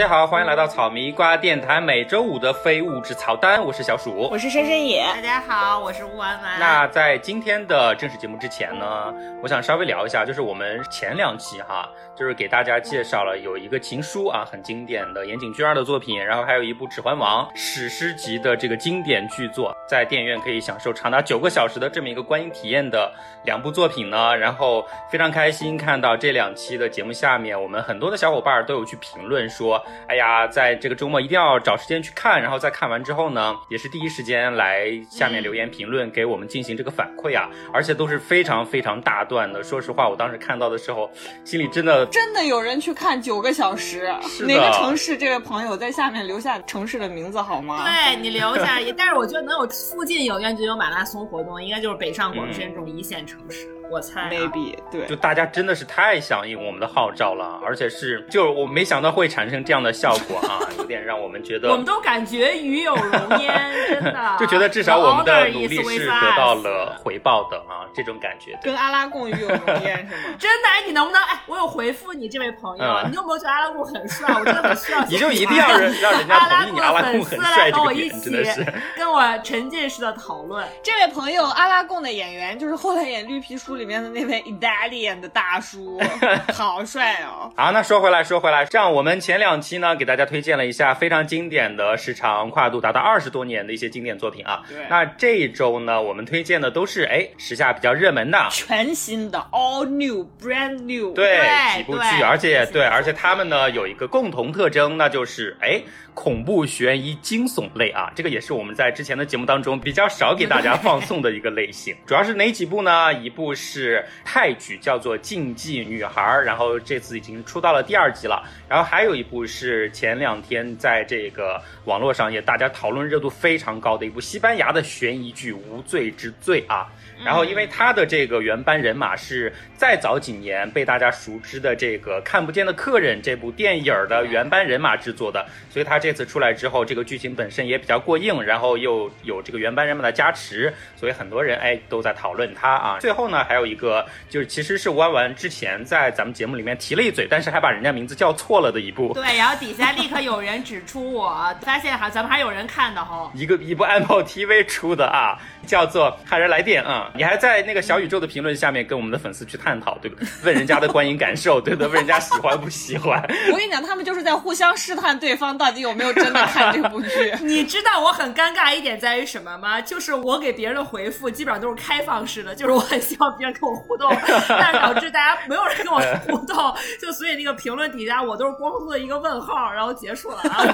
大家好，欢迎来到草莓瓜电台每周五的非物质草单，我是小鼠，我是深深野。大家好，我是吴婉婉。那在今天的正式节目之前呢，我想稍微聊一下，就是我们前两期哈，就是给大家介绍了有一个情书啊，很经典的岩井俊二的作品，然后还有一部《指环王》史诗级的这个经典巨作，在电影院可以享受长达九个小时的这么一个观影体验的两部作品呢，然后非常开心看到这两期的节目下面，我们很多的小伙伴都有去评论说。哎呀，在这个周末一定要找时间去看，然后在看完之后呢，也是第一时间来下面留言评论，给我们进行这个反馈啊，而且都是非常非常大段的。说实话，我当时看到的时候，心里真的真的有人去看九个小时，哪个城市？这位朋友在下面留下城市的名字好吗？对你留下，但是我觉得能有附近影院就有马拉松活动，应该就是北上广深这种一线城市。我猜，maybe 对，就大家真的是太响应我们的号召了，而且是，就是我没想到会产生这样的效果啊，有点让我们觉得，我们都感觉与有荣焉，真的，就觉得至少我们的努力是得到了回报的啊，这种感觉，跟阿拉贡与有荣焉是吗？真的，哎，你能不能，哎，我有回复你这位朋友，你有没有觉得阿拉贡很帅？我真的很需要，你就一定要让让人家同意你阿拉贡很帅这个点，真的是，跟我沉浸式的讨论。这位朋友，阿拉贡的演员就是后来演绿皮书里面的那位。Italian 的大叔，好帅哦！好，那说回来，说回来，这样我们前两期呢，给大家推荐了一下非常经典的、时长跨度达到二十多年的一些经典作品啊。对。那这一周呢，我们推荐的都是哎时下比较热门的、全新的 All New Brand New 对几部剧，而且对，而且他们呢有一个共同特征，那就是哎恐怖、悬疑、惊悚类啊。这个也是我们在之前的节目当中比较少给大家放送的一个类型。主要是哪几部呢？一部是泰。剧叫做《禁忌女孩》，然后这次已经出到了第二集了。然后还有一部是前两天在这个网络上也大家讨论热度非常高的一部西班牙的悬疑剧《无罪之罪》啊。然后因为他的这个原班人马是再早几年被大家熟知的这个《看不见的客人》这部电影的原班人马制作的，所以他这次出来之后，这个剧情本身也比较过硬，然后又有这个原班人马的加持，所以很多人哎都在讨论他啊。最后呢，还有一个就是。其实是弯弯之前在咱们节目里面提了一嘴，但是还把人家名字叫错了的一部。对，然后底下立刻有人指出，我发现哈，咱们还有人看的哈。一个一部 Apple TV 出的啊，叫做《骇人来电》啊，你还在那个小宇宙的评论下面跟我们的粉丝去探讨，对不对？问人家的观影感受，对不对？问人家喜欢不喜欢？我跟你讲，他们就是在互相试探对方到底有没有真的看这部剧。你知道我很尴尬一点在于什么吗？就是我给别人的回复基本上都是开放式的，就是我很希望别人跟我互动。但导致大家没有人跟我互动，就所以那个评论底下我都是光秃的一个问号，然后结束了啊。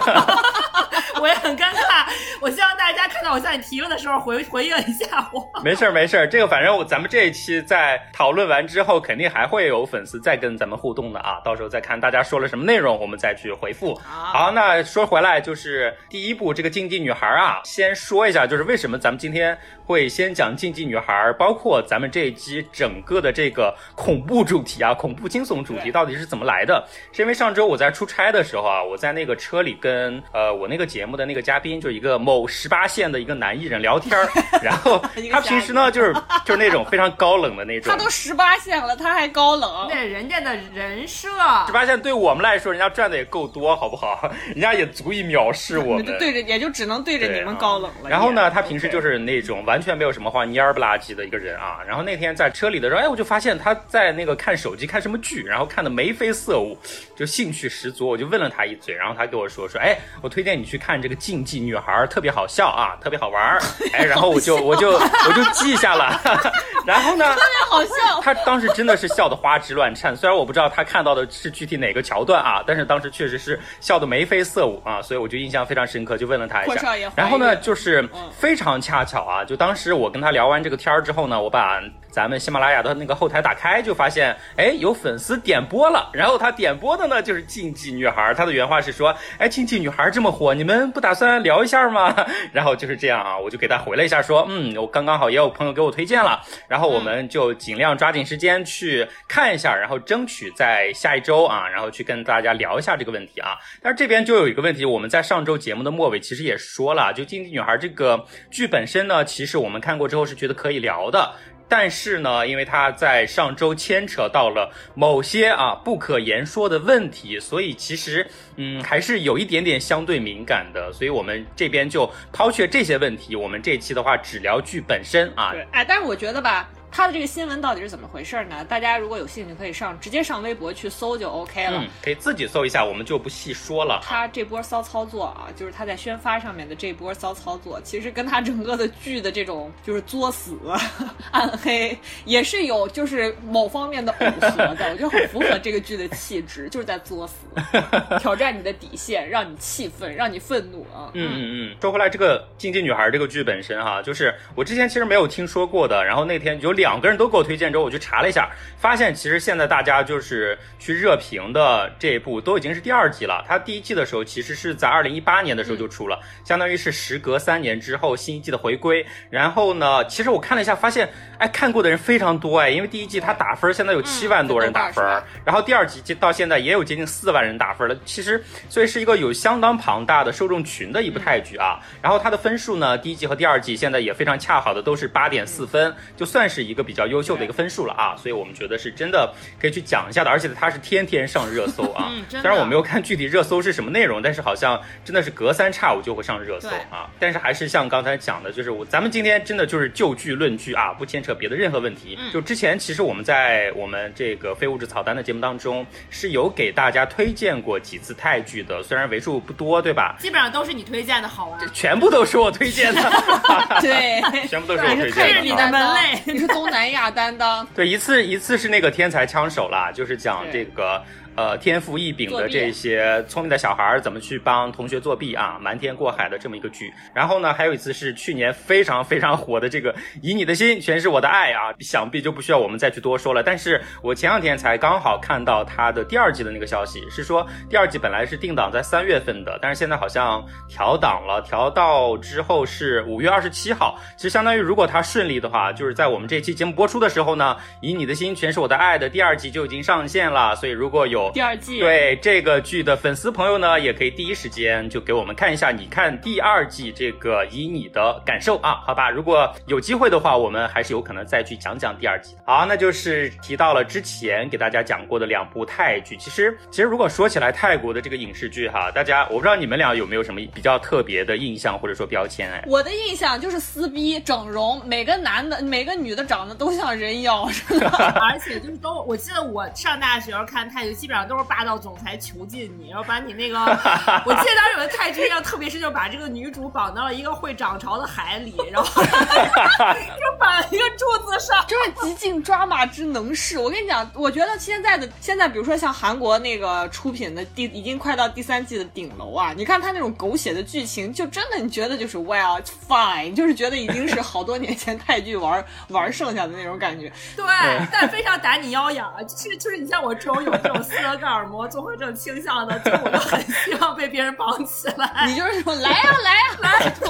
我也很尴尬，我希望大家看到我向你提问的时候回回应一下我。没事儿没事儿，这个反正咱们这一期在讨论完之后，肯定还会有粉丝再跟咱们互动的啊，到时候再看大家说了什么内容，我们再去回复。好，那说回来就是第一部这个竞技女孩啊，先说一下就是为什么咱们今天会先讲竞技女孩，包括咱们这一期整个的这个。恐怖主题啊，恐怖惊悚主题到底是怎么来的？是因为上周我在出差的时候啊，我在那个车里跟呃我那个节目的那个嘉宾，就一个某十八线的一个男艺人聊天儿，然后他平时呢就是就是那种非常高冷的那种。他都十八线了，他还高冷？那人家的人设。十八线对我们来说，人家赚的也够多，好不好？人家也足以藐视我们。对着，也就只能对着你们高冷了。然后呢，他平时就是那种完全没有什么话，蔫儿不拉几的一个人啊。然后那天在车里的时候，哎，我就发现他。在那个看手机看什么剧，然后看的眉飞色舞，就兴趣十足。我就问了他一嘴，然后他跟我说说，哎，我推荐你去看这个《竞技女孩》，特别好笑啊，特别好玩儿。哎，然后我就我就我就记下了。然后呢，特别好笑。他当时真的是笑得花枝乱颤，虽然我不知道他看到的是具体哪个桥段啊，但是当时确实是笑得眉飞色舞啊，所以我就印象非常深刻，就问了他一下。然后呢，就是非常恰巧啊，就当当时我跟他聊完这个天儿之后呢，我把。咱们喜马拉雅的那个后台打开，就发现，哎，有粉丝点播了。然后他点播的呢，就是竞技女孩。他的原话是说，哎，竞技女孩这么火，你们不打算聊一下吗？然后就是这样啊，我就给他回了一下，说，嗯，我刚刚好也有朋友给我推荐了，然后我们就尽量抓紧时间去看一下，然后争取在下一周啊，然后去跟大家聊一下这个问题啊。但是这边就有一个问题，我们在上周节目的末尾其实也说了，就竞技女孩这个剧本身呢，其实我们看过之后是觉得可以聊的。但是呢，因为他在上周牵扯到了某些啊不可言说的问题，所以其实嗯还是有一点点相对敏感的。所以我们这边就抛却这些问题，我们这期的话只聊剧本身啊。对，哎，但是我觉得吧。他的这个新闻到底是怎么回事呢？大家如果有兴趣，可以上直接上微博去搜就 OK 了。嗯，可以自己搜一下，我们就不细说了。他这波骚操作啊，就是他在宣发上面的这波骚操作，其实跟他整个的剧的这种就是作死、暗黑，也是有就是某方面的耦合的。我觉得很符合这个剧的气质，就是在作死，挑战你的底线，让你气愤，让你愤怒啊。嗯嗯嗯。说回来，这个《禁忌女孩》这个剧本身哈，就是我之前其实没有听说过的。然后那天有两。两个人都给我推荐之后，我去查了一下，发现其实现在大家就是去热评的这一部都已经是第二季了。它第一季的时候其实是在二零一八年的时候就出了，相当于是时隔三年之后新一季的回归。然后呢，其实我看了一下，发现哎看过的人非常多哎，因为第一季它打分现在有七万多人打分，然后第二季到现在也有接近四万人打分了。其实所以是一个有相当庞大的受众群的一部泰剧啊。然后它的分数呢，第一季和第二季现在也非常恰好的都是八点四分，就算是一。个比较优秀的一个分数了啊，所以我们觉得是真的可以去讲一下的，而且它是天天上热搜啊。虽然我没有看具体热搜是什么内容，但是好像真的是隔三差五就会上热搜啊。但是还是像刚才讲的，就是我咱们今天真的就是就剧论剧啊，不牵扯别的任何问题。就之前其实我们在我们这个非物质草单的节目当中是有给大家推荐过几次泰剧的，虽然为数不多，对吧？基本上都是你推荐的，好玩。全部都是我推荐的，对，全部都是我推荐的。你的门类，你是东南亚担当。对，一次一次是那个天才枪手啦，就是讲这个。呃，天赋异禀的这些聪明的小孩怎么去帮同学作弊啊？瞒天过海的这么一个剧。然后呢，还有一次是去年非常非常火的这个《以你的心全是我的爱》啊，想必就不需要我们再去多说了。但是我前两天才刚好看到它的第二季的那个消息，是说第二季本来是定档在三月份的，但是现在好像调档了，调到之后是五月二十七号。其实相当于如果它顺利的话，就是在我们这期节目播出的时候呢，《以你的心全是我的爱》的第二季就已经上线了。所以如果有第二季对这个剧的粉丝朋友呢，也可以第一时间就给我们看一下，你看第二季这个以你的感受啊，好吧？如果有机会的话，我们还是有可能再去讲讲第二季。好，那就是提到了之前给大家讲过的两部泰剧。其实，其实如果说起来泰国的这个影视剧哈，大家我不知道你们俩有没有什么比较特别的印象或者说标签哎？我的印象就是撕逼整容，每个男的每个女的长得都像人妖，而且就是都，我记得我上大学时候看泰剧，基本上都是。霸道总裁囚禁你，然后把你那个，我记得当时有个泰剧印象特别是，就把这个女主绑到了一个会涨潮的海里，然后 就绑一个柱子上，就是极尽抓马之能事。我跟你讲，我觉得现在的现在，比如说像韩国那个出品的第已经快到第三季的顶楼啊，你看他那种狗血的剧情，就真的你觉得就是 well fine，就是觉得已经是好多年前泰剧玩玩剩下的那种感觉。对，但非常打你腰痒啊，就是就是你像我这种有这种斯德哥尔。摩综合症倾向的，就我就很希望被别人绑起来。你就是说来呀来呀 来，对，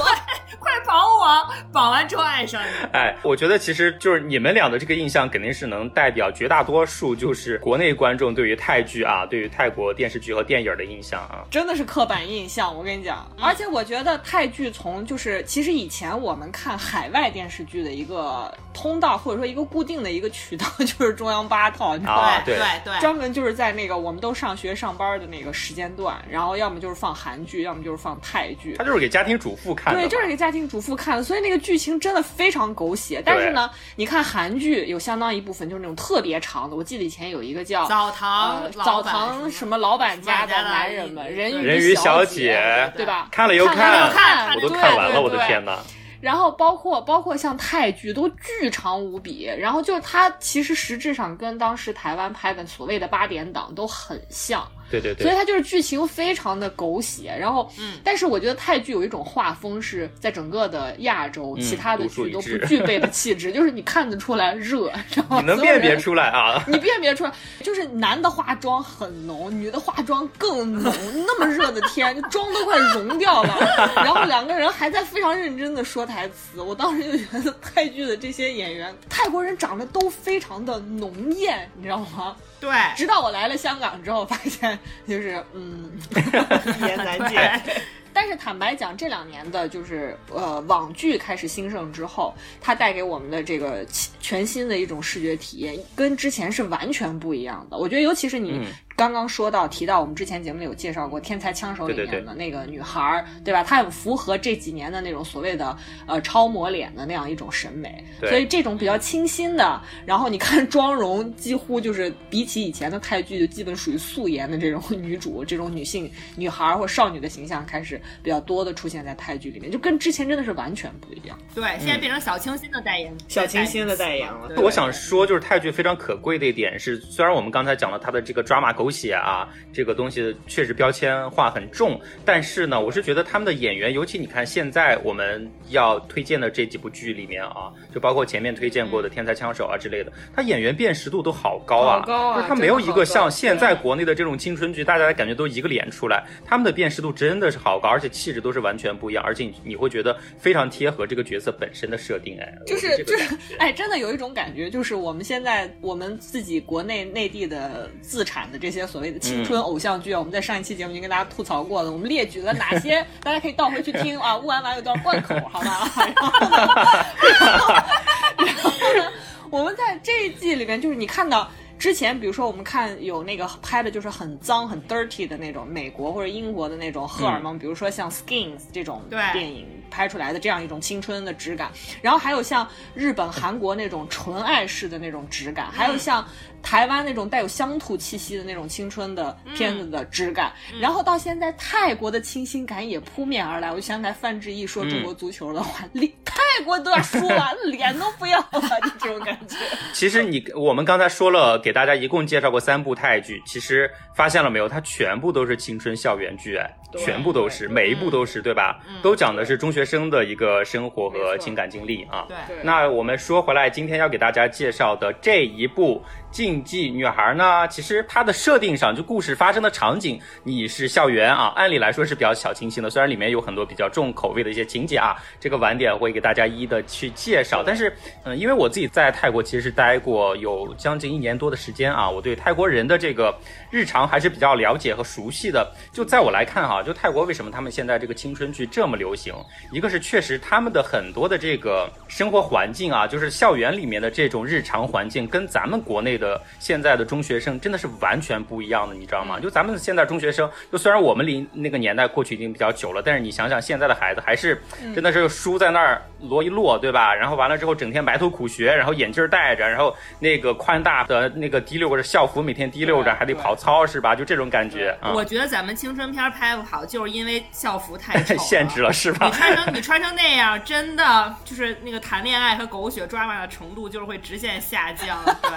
快绑我！绑完之后爱上你。哎，我觉得其实就是你们俩的这个印象，肯定是能代表绝大多数就是国内观众对于泰剧啊，对于泰国电视剧和电影的印象啊。真的是刻板印象，我跟你讲。而且我觉得泰剧从就是其实以前我们看海外电视剧的一个通道，或者说一个固定的一个渠道，就是中央八套，你知道吧？对对对，专门就是在那个我们。都上学上班的那个时间段，然后要么就是放韩剧，要么就是放泰剧。他就是给家庭主妇看的，对，就是给家庭主妇看的。所以那个剧情真的非常狗血。但是呢，你看韩剧有相当一部分就是那种特别长的。我记得以前有一个叫澡堂澡堂什么老板家的男人们，人鱼小姐，对吧？看了又看，我都看完了，我的天哪！然后包括包括像泰剧都巨长无比，然后就是它其实实质上跟当时台湾拍的所谓的八点档都很像。对对对，所以它就是剧情非常的狗血，然后，嗯，但是我觉得泰剧有一种画风是在整个的亚洲，其他的剧都不具备的气质，就是你看得出来热，然后你能辨别出来啊？你辨别出来，就是男的化妆很浓，女的化妆更浓，那么热的天，妆都快融掉了，然后两个人还在非常认真的说台词，我当时就觉得泰剧的这些演员，泰国人长得都非常的浓艳，你知道吗？对，直到我来了香港之后，发现就是嗯，一言难尽。但但是坦白讲，这两年的就是呃网剧开始兴盛之后，它带给我们的这个全新的一种视觉体验，跟之前是完全不一样的。我觉得，尤其是你。刚刚说到提到，我们之前节目里有介绍过《天才枪手》里面的那个女孩儿，对吧？她很符合这几年的那种所谓的呃超模脸的那样一种审美，所以这种比较清新的，然后你看妆容几乎就是比起以前的泰剧，就基本属于素颜的这种女主，这种女性女孩或少女的形象开始比较多的出现在泰剧里面，就跟之前真的是完全不一样。对，现在变成小清新的代言，小清新的代言了。我想说，就是泰剧非常可贵的一点是，虽然我们刚才讲了它的这个抓马狗。血啊，这个东西确实标签化很重，但是呢，我是觉得他们的演员，尤其你看现在我们要推荐的这几部剧里面啊，就包括前面推荐过的《天才枪手》啊之类的，他演员辨识度都好高啊，高啊他没有一个像现在国内的这种青春剧，大家感觉都一个脸出来，他们的辨识度真的是好高，而且气质都是完全不一样，而且你你会觉得非常贴合这个角色本身的设定，哎，就是就是哎，真的有一种感觉，就是我们现在我们自己国内内地的自产的这些。所谓的青春偶像剧啊，我们在上一期节目已经跟大家吐槽过了。我们列举了哪些，大家可以倒回去听啊。乌安完有段贯口，好吧？然后呢，我们在这一季里面，就是你看到。之前，比如说我们看有那个拍的就是很脏、很 dirty 的那种美国或者英国的那种荷尔蒙，比如说像 Skins 这种电影拍出来的这样一种青春的质感，然后还有像日本、韩国那种纯爱式的那种质感，还有像台湾那种带有乡土气息的那种青春的片子的质感，然后到现在泰国的清新感也扑面而来。我就想起来范志毅说中国足球的话，连泰国都要输完了，脸都不要了，就这种感觉。其实你我们刚才说了。给大家一共介绍过三部泰剧，其实发现了没有？它全部都是青春校园剧，哎，全部都是，每一部都是，对吧？都讲的是中学生的一个生活和情感经历啊。对。那我们说回来，今天要给大家介绍的这一部。禁忌女孩呢？其实它的设定上，就故事发生的场景，你是校园啊，按理来说是比较小清新的。虽然里面有很多比较重口味的一些情节啊，这个晚点会给大家一一的去介绍。但是，嗯，因为我自己在泰国其实是待过有将近一年多的时间啊，我对泰国人的这个日常还是比较了解和熟悉的。就在我来看哈，就泰国为什么他们现在这个青春剧这么流行？一个是确实他们的很多的这个生活环境啊，就是校园里面的这种日常环境，跟咱们国内的。现在的中学生真的是完全不一样的，你知道吗？就咱们现在中学生，就虽然我们离那个年代过去已经比较久了，但是你想想现在的孩子，还是真的是书在那儿摞一摞，对吧？然后完了之后，整天埋头苦学，然后眼镜戴着，然后那个宽大的那个滴溜着校服，每天滴溜着，还得跑操，是吧？就这种感觉。我觉得咱们青春片拍不好，就是因为校服太丑，限制了，是吧？你穿成你穿成那样，真的就是那个谈恋爱和狗血抓马的程度，就是会直线下降，对。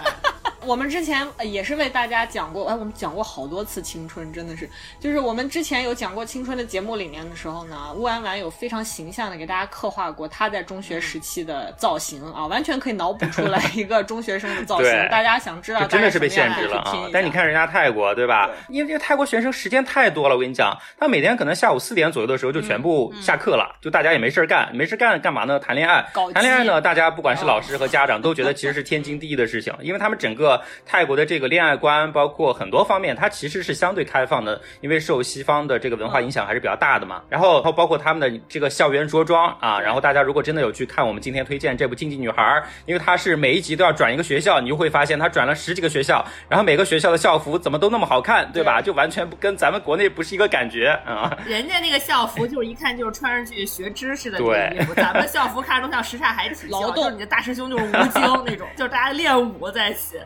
我们之前也是为大家讲过，哎，我们讲过好多次青春，真的是，就是我们之前有讲过青春的节目里面的时候呢，乌安丸有非常形象的给大家刻画过他在中学时期的造型啊，完全可以脑补出来一个中学生的造型。大家想知道，真的是被限制了啊！但你看人家泰国，对吧？因为这个泰国学生时间太多了，我跟你讲，他每天可能下午四点左右的时候就全部下课了，就大家也没事干，没事干干嘛呢？谈恋爱。谈恋爱呢，大家不管是老师和家长都觉得其实是天经地义的事情，因为他们整个。泰国的这个恋爱观，包括很多方面，它其实是相对开放的，因为受西方的这个文化影响还是比较大的嘛。然后，包括他们的这个校园着装啊，然后大家如果真的有去看我们今天推荐这部《禁忌女孩》，因为它是每一集都要转一个学校，你就会发现它转了十几个学校，然后每个学校的校服怎么都那么好看，对吧？就完全不跟咱们国内不是一个感觉啊。人家那个校服就是一看就是穿上去学知识的衣服，咱们校服看着都像什刹海体劳动，你的大师兄就是吴京那种，就是大家练武在一起。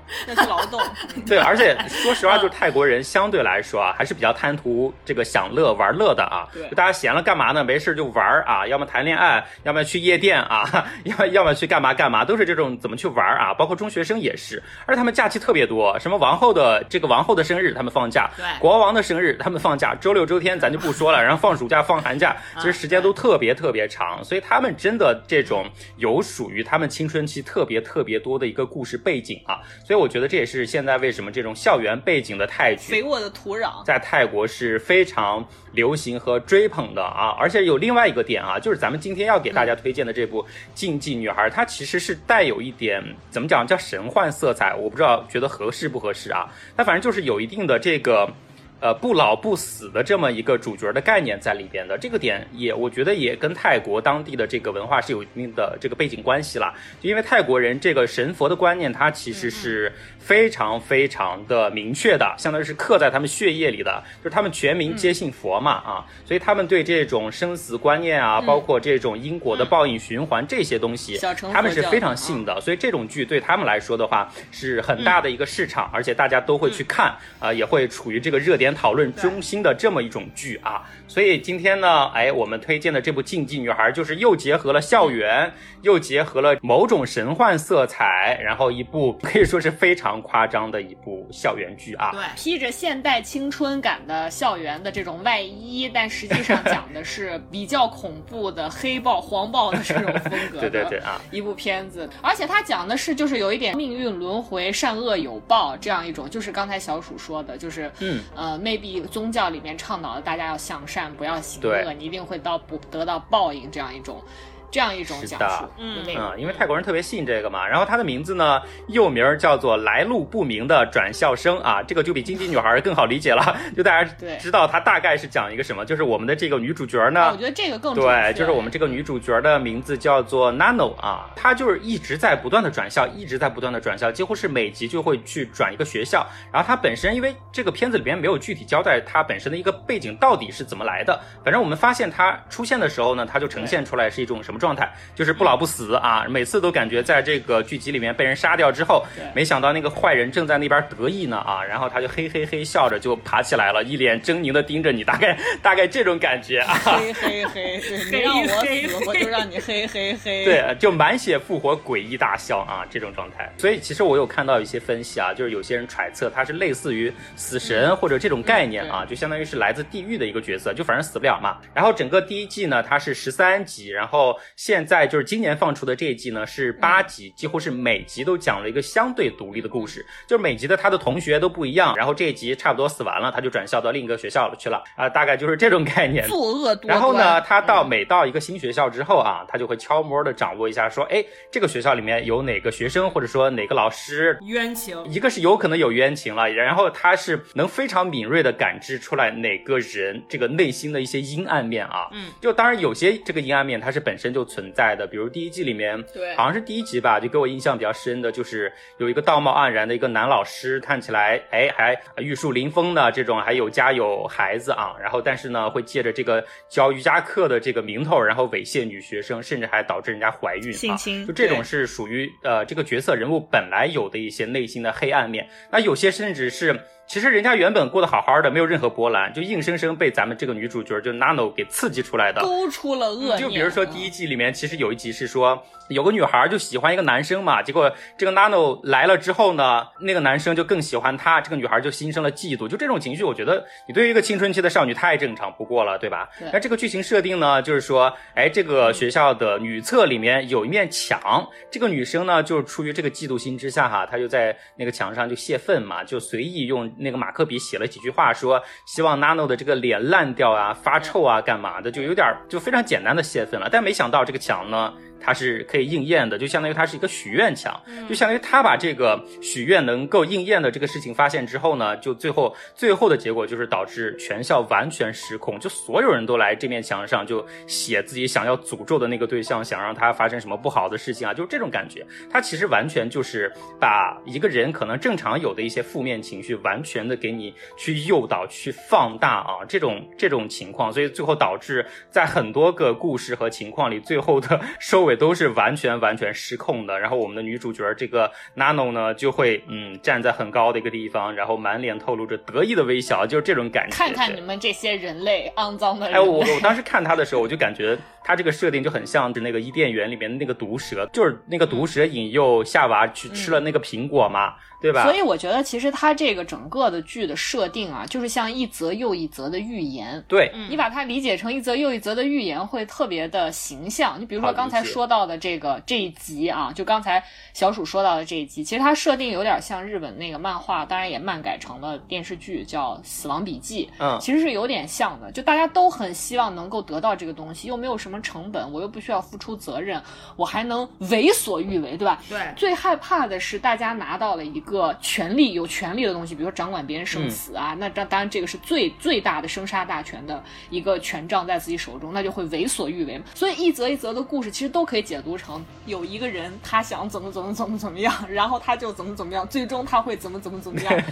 劳动 对，而且说实话，就是泰国人相对来说啊，还是比较贪图这个享乐玩乐的啊。对，就大家闲了干嘛呢？没事就玩啊，要么谈恋爱，要么去夜店啊，要要么去干嘛干嘛，都是这种怎么去玩啊。包括中学生也是，而且他们假期特别多，什么王后的这个王后的生日他们放假，对，国王的生日他们放假，周六周天咱就不说了，然后放暑假放寒假，其实时间都特别特别长，所以他们真的这种有属于他们青春期特别特别多的一个故事背景啊。所以我觉得这也是现在为什么这种校园背景的泰剧，肥沃的土壤，在泰国是非常流行和追捧的啊！而且有另外一个点啊，就是咱们今天要给大家推荐的这部《禁忌女孩》，它其实是带有一点怎么讲叫神幻色彩，我不知道觉得合适不合适啊？它反正就是有有一定的这个。呃不老不死的这么一个主角的概念在里边的。这个点也我觉得也跟泰国当地的这个文化是有一定的这个背景关系啦。就因为泰国人这个神佛的观念，它其实是非常非常的明确的，相当于是刻在他们血液里的，就是他们全民皆信佛嘛啊，所以他们对这种生死观念啊，包括这种因果的报应循环这些东西，他们是非常信的。所以这种剧对他们来说的话是很大的一个市场，而且大家都会去看啊、也会处于这个热点讨论中心的这么一种剧啊。所以今天呢，哎，我们推荐的这部《竞技女孩》就是又结合了校园，又结合了某种神幻色彩，然后一部可以说是非常夸张的一部校园剧啊。对，披着现代青春感的校园的这种外衣，但实际上讲的是比较恐怖的黑豹、黄豹的这种风格 对对对啊，一部片子，而且它讲的是就是有一点命运轮回、善恶有报这样一种，就是刚才小鼠说的，就是嗯。呃，maybe 宗教里面倡导的大家要向善，不要行恶，你一定会到不得到报应这样一种这样一种是的。讲述嗯。因为泰国人特别信这个嘛，然后他的名字呢，又名儿叫做来路不明的转校生啊，这个就比经济女孩更好理解了，就大家知道它大概是讲一个什么，就是我们的这个女主角呢，啊我觉得这个更对，就是我们这个女主角的名字叫做 Nano 啊，她就是一直在不断的转校，一直在不断的转校，几乎是每集就会去转一个学校。然后她本身因为这个片子里边没有具体交代她本身的一个背景到底是怎么来的，反正我们发现她出现的时候呢，她就呈现出来是一种什么状态，就是不老不死啊，每次都感觉在这个剧集里面被人杀掉之后，没想到那个坏人正在那边得意呢啊，然后他就嘿嘿嘿笑着就爬起来了，一脸狰狞的盯着你，大概大概这种感觉啊。嘿嘿嘿，对 你让我嘿死，我就让你嘿嘿嘿。对，就满血复活，诡异大笑啊，这种状态。所以其实我有看到一些分析啊，就是有些人揣测他是类似于死神或者这种概念啊，就相当于是来自地狱的一个角色，就反正死不了嘛。然后整个第一季呢，它是十三集，然后现在就是今年放出的这一季呢是八集，几乎是每集都讲了一个相对独立的故事，就是每集的他的同学都不一样。然后这一集差不多死完了，他就转校到另一个学校了去了啊，大概就是这种概念。作恶多端。然后呢，他到嗯每到一个新学校之后啊，他就会悄摸的掌握一下，说，哎，这个学校里面有哪个学生，或者说哪个老师。冤情。一个是有可能有冤情了，然后他是能非常敏锐的感知出来哪个人这个内心的一些阴暗面啊，嗯，就当然有些这个阴暗面它是本身就存在的，比如第一季里面，对。好像是第一集吧，就给我印象比较深的就是有一个道貌岸然的一个男老师，看起来哎还玉树临风的这种，还有家有孩子啊，然后但是呢会借着这个教瑜伽课的这个名头，然后猥亵女学生，甚至还导致人家怀孕啊，性侵就这种是属于呃这个角色人物本来有的一些内心的黑暗面，那有些甚至是。其实人家原本过得好好的，没有任何波澜，就硬生生被咱们这个女主角就 Nano 给刺激出来的。勾出了恶念。就比如说第嗯一季里面，其实有一集是说有个女孩就喜欢一个男生嘛，结果这个 Nano 来了之后呢，那个男生就更喜欢她，这个女孩就心生了嫉妒。就这种情绪，我觉得你对于一个青春期的少女太正常不过了，对吧？对那这个剧情设定呢，就是说，哎，这个学校的女厕里面有一面墙，这个女生呢，就是出于这个嫉妒心之下哈，她就在那个墙上就泄愤嘛，就随意用那个马克笔写了几句话，说希望 Nano 的这个脸烂掉啊、发臭啊、干嘛的，就有点儿就非常简单的泄愤了。但没想到这个墙呢。它是可以应验的，就相当于它是一个许愿墙，就相当于他把这个许愿能够应验的这个事情发现之后呢，就最后最后的结果就是导致全校完全失控，就所有人都来这面墙上就写自己想要诅咒的那个对象，想让他发生什么不好的事情啊，就是这种感觉。他其实完全就是把一个人可能正常有的一些负面情绪，完全的给你去诱导、去放大啊，这种这种情况，所以最后导致在很多个故事和情况里，最后的收尾都是完全完全失控的。然后我们的女主角这个 Nano 呢，就会嗯站在很高的一个地方，然后满脸透露着得意的微笑，就是这种感觉。看看你们这些人类，肮脏的人哎，我我当时看他的时候，我就感觉他这个设定就很像是那个伊甸园里面的那个毒蛇，就是那个毒蛇引诱夏娃去吃了那个苹果嘛，对吧？所以我觉得，其实它这个整个的剧的设定啊，就是像一则又一则的预言。对，你把它理解成一则又一则的预言，会特别的形象。你比如说刚才说到的这个这一集啊，就刚才小鼠说到的这一集，其实它设定有点像日本那个漫画，当然也漫改成了电视剧，叫《死亡笔记》。嗯，其实是有点像的，就大家都很希望能够得到这个东西，又没有什么么成本，我又不需要付出责任，我还能为所欲为，对吧？对，最害怕的是大家拿到了一个权力有权力的东西，比如说掌管别人生死啊，那这当然这个是最最大的生杀大权的一个权杖在自己手中，那就会为所欲为嘛。所以一则一则的故事其实都可以解读成有一个人他想怎么怎么怎么怎么样，然后他就怎么怎么样，最终他会怎么怎么怎么样。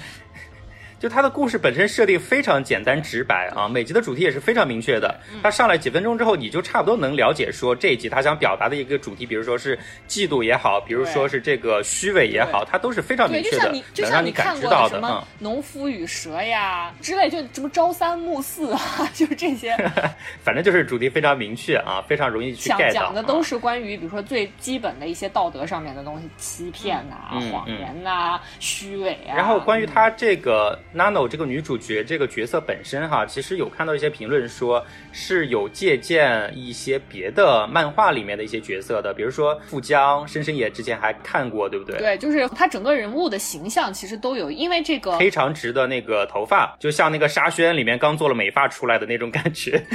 就它的故事本身设定非常简单直白啊，每集的主题也是非常明确的。它上来几分钟之后，你就差不多能了解说这一集他想表达的一个主题，比如说是嫉妒也好，比如说是这个虚伪也好，它都是非常明，确的能让你感知看过的什么到的嗯《农夫与蛇》呀之类，就什么朝三暮四啊，就是这些。反正就是主题非常明确啊，非常容易去讲 get 到。讲的都啊是关于，比如说最基本的一些道德上面的东西，欺骗呐、嗯谎言呐、虚伪啊。然后关于他这个 Nano 这个女主角这个角色本身哈，其实有看到一些评论说是有借鉴一些别的漫画里面的一些角色的，比如说富江，深深也之前还看过，对不对？对，就是他整个人物的形象其实都有，因为这个黑长直的那个头发，就像那个沙宣里面刚做了美发出来的那种感觉。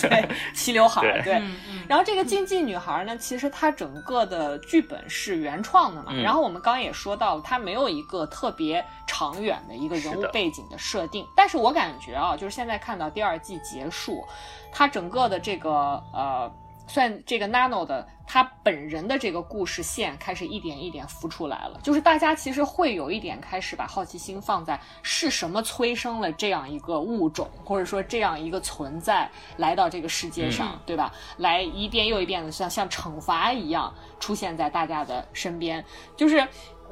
对齐刘海儿，对对。嗯嗯，然后这个竞技女孩呢，其实她整个的剧本是原创的嘛。嗯然后我们刚刚也说到了，她没有一个特别长远的一个人物背景的设定。但是我感觉啊，就是现在看到第二季结束，它整个的这个呃。算这个 Nano 的他本人的这个故事线开始一点一点浮出来了，就是大家其实会有一点开始把好奇心放在是什么催生了这样一个物种，或者说这样一个存在来到这个世界上，嗯对吧？来一遍又一遍的像像惩罚一样出现在大家的身边，就是。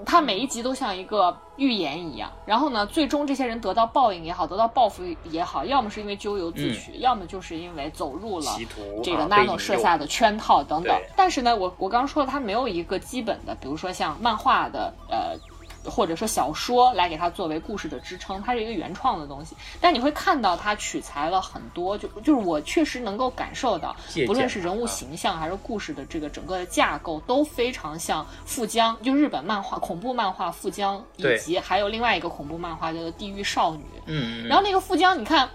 它每一集都像一个预言一样，然后呢，最终这些人得到报应也好，得到报复也好，要么是因为咎由自取，要么就是因为走入了这个 Nano 设下的圈套等等对。但是呢，我我刚刚说了，它没有一个基本的，比如说像漫画的呃。或者说小说来给它作为故事的支撑，它是一个原创的东西。但你会看到它取材了很多，就就是我确实能够感受到，不论是人物啊形象还是故事的这个整个的架构，都非常像富江，就日本漫画恐怖漫画富江，以及还有另外一个恐怖漫画叫做《地狱少女》。嗯，嗯然后那个富江，你看。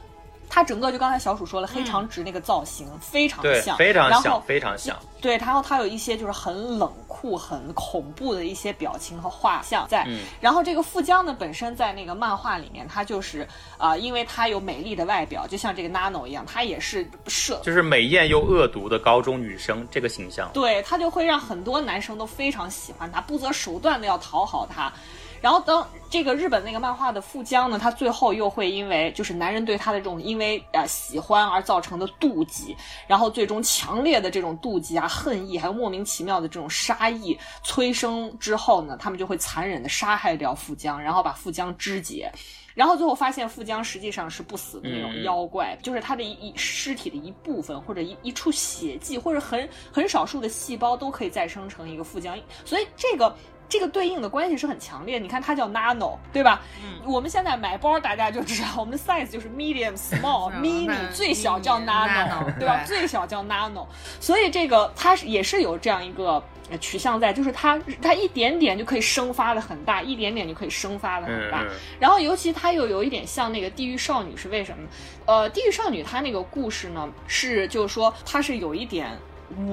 它整个就刚才小鼠说了，黑长直那个造型非常像，非常像，非常像。对，然后它有一些就是很冷酷、很恐怖的一些表情和画像在。嗯然后这个富江呢，本身在那个漫画里面，他就是啊、呃因为他有美丽的外表，就像这个 Nano 一样，它也是设。就是美艳又恶毒的高中女生这个形象，对，它就会让很多男生都非常喜欢他，不择手段的要讨好它。然后当这个日本那个漫画的富江呢，他最后又会因为就是男人对他的这种因为呃喜欢而造成的妒忌，然后最终强烈的这种妒忌啊、恨意，还有莫名其妙的这种杀意催生之后呢，他们就会残忍的杀害掉富江，然后把富江肢解。然后最后发现富江实际上是不死的那种嗯妖怪，就是他的一一尸体的一部分或者一一处血迹或者很很少数的细胞都可以再生成一个富江，所以这个。这个对应的关系是很强烈，你看它叫 nano，对吧？嗯我们现在买包大家就知道，我们的 size 就是 medium、small、嗯 mini，最小叫 nano，nano，对吧？最小叫 nano，所以这个它是也是有这样一个呃取向在，就是它它一点点就可以生发的很大，一点点就可以生发的很大。然后尤其它又有一点像那个地狱少女，是为什么呢？呃，地狱少女她那个故事呢，是就是说它是有一点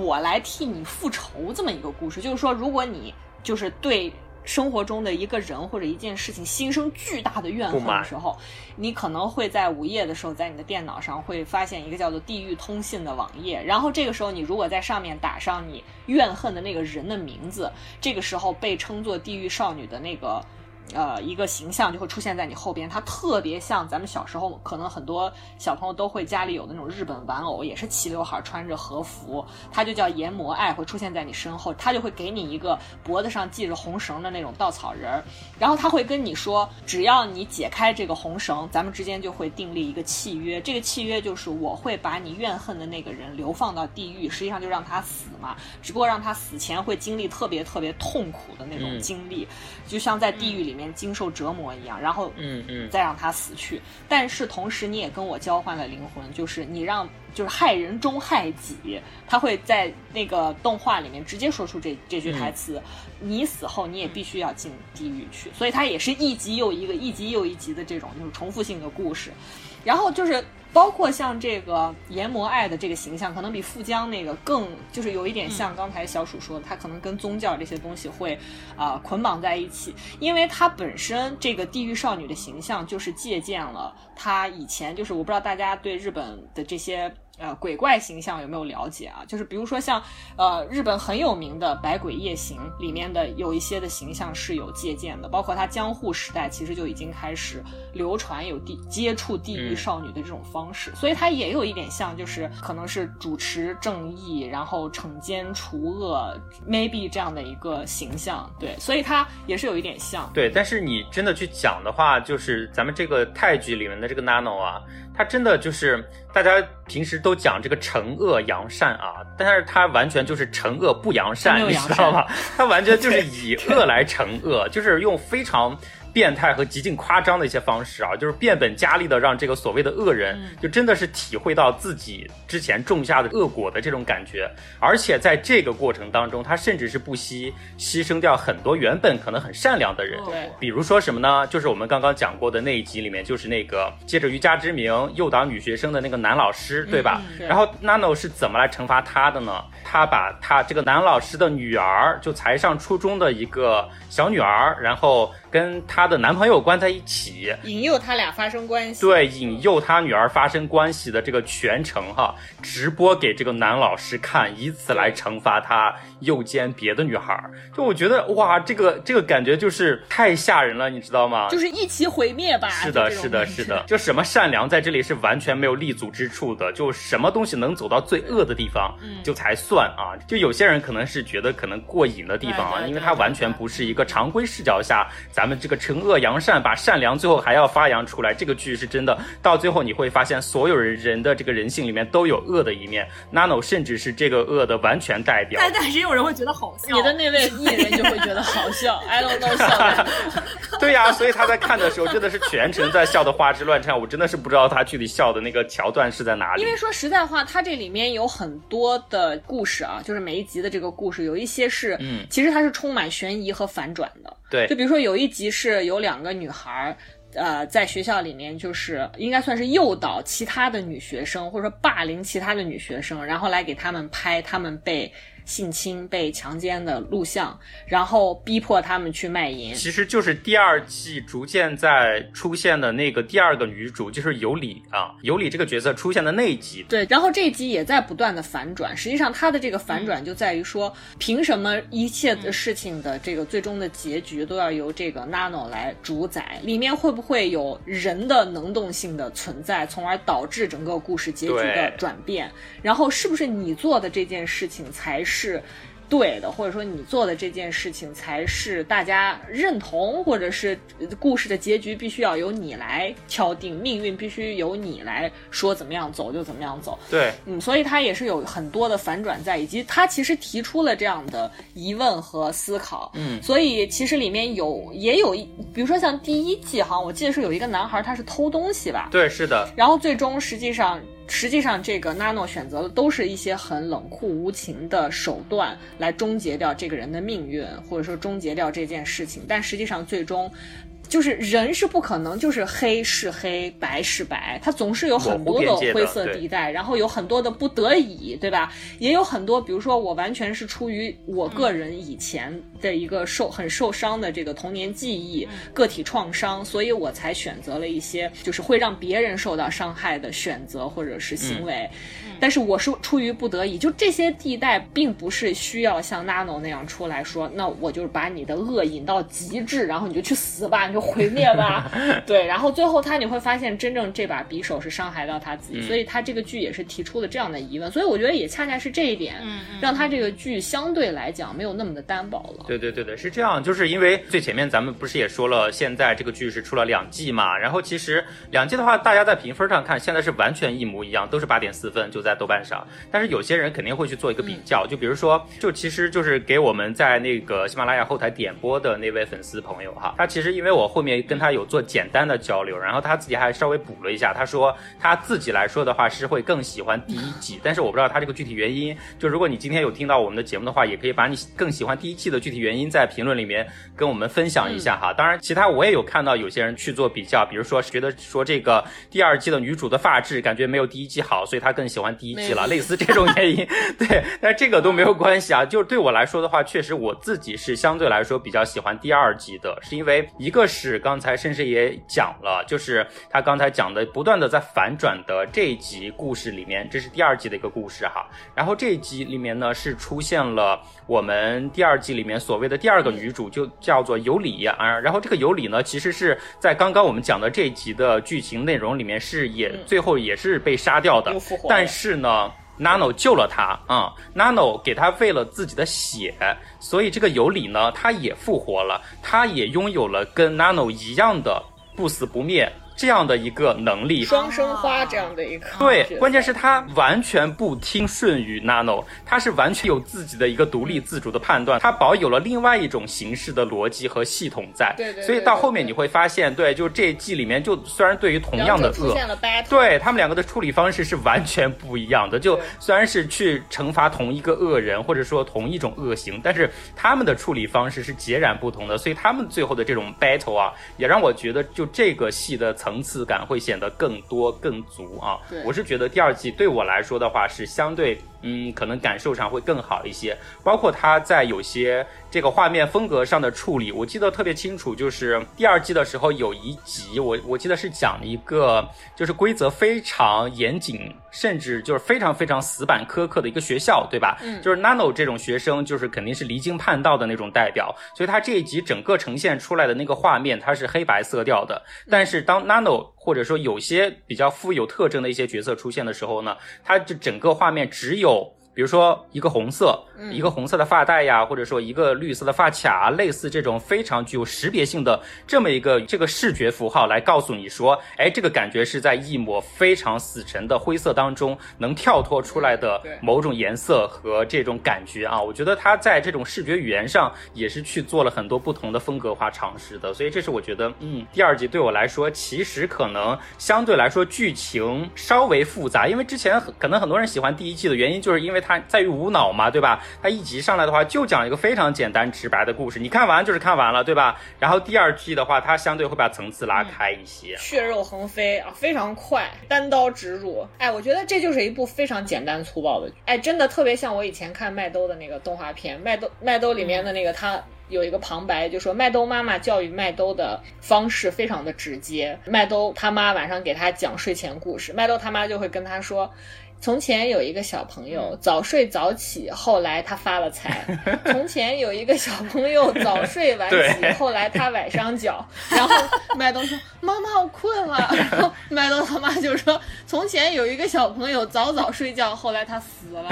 我来替你复仇这么一个故事，就是说如果你就是对。生活中的一个人或者一件事情心生巨大的怨恨的时候，你可能会在午夜的时候，在你的电脑上会发现一个叫做“地狱通信”的网页，然后这个时候你如果在上面打上你怨恨的那个人的名字，这个时候被称作地狱少女的那个。呃，一个形象就会出现在你后边，它特别像咱们小时候，可能很多小朋友都会家里有那种日本玩偶，也是齐刘海，穿着和服，它就叫研磨爱，会出现在你身后，它就会给你一个脖子上系着红绳的那种稻草人儿，然后他会跟你说，只要你解开这个红绳，咱们之间就会订立一个契约，这个契约就是我会把你怨恨的那个人流放到地狱，实际上就让他死嘛，只不过让他死前会经历特别特别痛苦的那种经历，就像在地狱里面经受折磨一样，然后嗯嗯，再让他死去。但是同时，你也跟我交换了灵魂，就是你让就是害人终害己。他会在那个动画里面直接说出这这句台词：你死后你也必须要进地狱去。所以它也是一集又一个、一集又一集的这种就是重复性的故事。然后就是包括像这个阎魔爱的这个形象，可能比富江那个更就是有一点像刚才小鼠说的，他可能跟宗教这些东西会啊、捆绑在一起，因为他本身这个地狱少女的形象就是借鉴了他以前就是我不知道大家对日本的这些。呃，鬼怪形象有没有了解啊？就是比如说像呃日本很有名的《百鬼夜行》里面的有一些的形象是有借鉴的，包括他江户时代其实就已经开始流传有地接触地狱少女的这种方式，所以它也有一点像，就是可能是主持正义，然后惩奸除恶，maybe 这样的一个形象，对，所以它也是有一点像。对，但是你真的去讲的话，就是咱们这个泰剧里面的这个 Nano 啊，他真的就是大家平时都讲这个惩恶扬善啊，但是他完全就是惩恶不扬善，你知道吗？他完全就是以 恶来惩恶，就是用非常。变态和极尽夸张的一些方式啊，就是变本加厉的让这个所谓的恶人，就真的是体会到自己之前种下的恶果的这种感觉，而且在这个过程当中，他甚至是不惜牺牲掉很多原本可能很善良的人，对比如说什么呢？就是我们刚刚讲过的那一集里面，就是那个借着瑜伽之名诱导女学生的那个男老师，对吧？是然后 Nano 是怎么来惩罚他的呢？他把他这个男老师的女儿，就才上初中的一个小女儿，然后跟她的男朋友关在一起，引诱他俩发生关系，对，引诱他女儿发生关系的这个全程哈，直播给这个男老师看，以此来惩罚他诱奸别的女孩儿。就我觉得哇，这个这个感觉就是太吓人了，你知道吗？就是一起毁灭吧。是的，是的，是的，就什么善良在这里是完全没有立足之处的，就什么东西能走到最恶的地方，嗯就才算啊。就有些人可能是觉得可能过瘾的地方啊，因为它完全不是一个常规视角下，咱们这个惩恶扬善，把善良最后还要发扬出来。这个剧是真的，到最后你会发现，所有人人的这个人性里面都有恶的一面，Nano 甚至是这个恶的完全代表。但但是也有人会觉得好笑。你的那位艺人就会觉得好笑，I don't know 笑。对呀、所以他在看的时候真的是全程在笑的花枝乱颤，我真的是不知道他具体笑的那个桥段是在哪里因。为说实在话，它这里面有很多的故事啊，就是每一集的这个故事，有一些是，嗯其实它是充满悬疑和反转的。对就比如说有一集是有两个女孩儿。呃，在学校里面，就是应该算是诱导其他的女学生，或者说霸凌其他的女学生，然后来给他们拍他们被性侵、被强奸的录像，然后逼迫他们去卖淫。其实就是第二季逐渐在出现的那个第二个女主，就是尤里啊，尤里这个角色出现的那一集。对，然后这一集也在不断的反转。实际上，它的这个反转就在于说，凭什么一切的事情的这个最终的结局都要由这个 Nano 来主宰？里面会不会有人的能动性的存在，从而导致整个故事结局的转变？然后，是不是你做的这件事情才是？对的，或者说你做的这件事情才是大家认同，或者是呃故事的结局必须要由你来敲定，命运必须由你来说怎么样走就怎么样走。对，嗯，所以他也是有很多的反转在，以及他其实提出了这样的疑问和思考。嗯所以其实里面有也有一，比如说像第一季哈，我记得是有一个男孩他是偷东西吧，对，是的，然后最终实际上，实际上这个纳诺选择的都是一些很冷酷无情的手段来终结掉这个人的命运，或者说终结掉这件事情。但实际上最终。就是人是不可能就是黑是黑白是白，它总是有很多的灰色地带，然后有很多的不得已，对吧？也有很多，比如说我完全是出于我个人以前的一个受很受伤的这个童年记忆、个体创伤，所以我才选择了一些就是会让别人受到伤害的选择或者是行为。但是我是出于不得已，就这些地带并不是需要像 Nano 那样出来说，那我就是把你的恶引到极致，然后你就去死吧，你就毁灭吧。对，然后最后他你会发现，真正这把匕首是伤害到他自己，所以他这个剧也是提出了这样的疑问。所以我觉得也恰恰是这一点，让他这个剧相对来讲没有那么的单薄了。对对对对，是这样，就是因为最前面咱们不是也说了，现在这个剧是出了两季嘛，然后其实两季的话，大家在评分上看，现在是完全一模一样，都是八点四分，就在豆瓣上。但是有些人肯定会去做一个比较，就比如说，就其实就是给我们在那个喜马拉雅后台点播的那位粉丝朋友哈，他其实因为我后面跟他有做简单的交流，然后他自己还稍微补了一下，他说他自己来说的话是会更喜欢第一季，但是我不知道他这个具体原因。就如果你今天有听到我们的节目的话，也可以把你更喜欢第一季的具体原因在评论里面跟我们分享一下哈。当然，其他我也有看到有些人去做比较，比如说觉得说这个第二季的女主的发质感觉没有第一季好，所以他更喜欢第一季了，类似这种原因。对，但是这个都没有关系啊。就是对我来说的话，确实我自己是相对来说比较喜欢第二季的，是因为一个是刚才绅士也讲了，就是他刚才讲的不断的在反转的这一集故事里面，这是第二季的一个故事哈。然后这一集里面呢是出现了我们第二季里面所谓的第二个女主，就叫做尤里啊。然后这个尤里呢，其实是在刚刚我们讲的这一集的剧情内容里面是也最后也是被杀掉的，但是呢。Nano 救了他啊，Nano 给他喂了自己的血，所以这个尤里呢，他也复活了，他也拥有了跟 Nano 一样的不死不灭。这样的一个能力，双生花这样的一个对，关键是他完全不听顺于 Nano，他是完全有自己的一个独立自主的判断，他保有了另外一种形式的逻辑和系统在。对对。所以到后面你会发现，对，就这一季里面，就虽然对于同样的恶，对他们两个的处理方式是完全不一样的。就虽然是去惩罚同一个恶人，或者说同一种恶行，但是他们的处理方式是截然不同的。所以他们最后的这种 battle 啊，也让我觉得，就这个戏的层。层次感会显得更多更足啊！我是觉得第二季对我来说的话是相对。嗯，可能感受上会更好一些，包括他在有些这个画面风格上的处理，我记得特别清楚，就是第二季的时候有一集，我我记得是讲一个就是规则非常严谨，甚至就是非常非常死板苛刻的一个学校，对吧？嗯，就是 Nano 这种学生，就是肯定是离经叛道的那种代表，所以他这一集整个呈现出来的那个画面，它是黑白色调的，但是当 Nano 或者说有些比较富有特征的一些角色出现的时候呢，它这整个画面只有。比如说一个红色，一个红色的发带呀，或者说一个绿色的发卡，类似这种非常具有识别性的这么一个这个视觉符号，来告诉你说，哎，这个感觉是在一抹非常死沉的灰色当中能跳脱出来的某种颜色和这种感觉啊。我觉得他在这种视觉语言上也是去做了很多不同的风格化尝试的，所以这是我觉得，嗯，第二集对我来说其实可能相对来说剧情稍微复杂，因为之前可能很多人喜欢第一季的原因，就是因为。它在于无脑嘛，对吧？它一集上来的话，就讲一个非常简单直白的故事，你看完就是看完了，对吧？然后第二季的话，它相对会把层次拉开一些，血肉横飞啊，非常快，单刀直入。哎，我觉得这就是一部非常简单粗暴的，哎，真的特别像我以前看麦兜的那个动画片，麦兜麦兜里面的那个他有一个旁白，就说麦兜妈妈教育麦兜的方式非常的直接，麦兜他妈晚上给他讲睡前故事，麦兜他妈就会跟他说。从前有一个小朋友早睡早起，后来他发了财。从前有一个小朋友早睡晚起，后来他崴伤脚。然后麦兜说：“妈妈，我困了。”然后麦兜他妈就说：“从前有一个小朋友早早睡觉，后来他死了。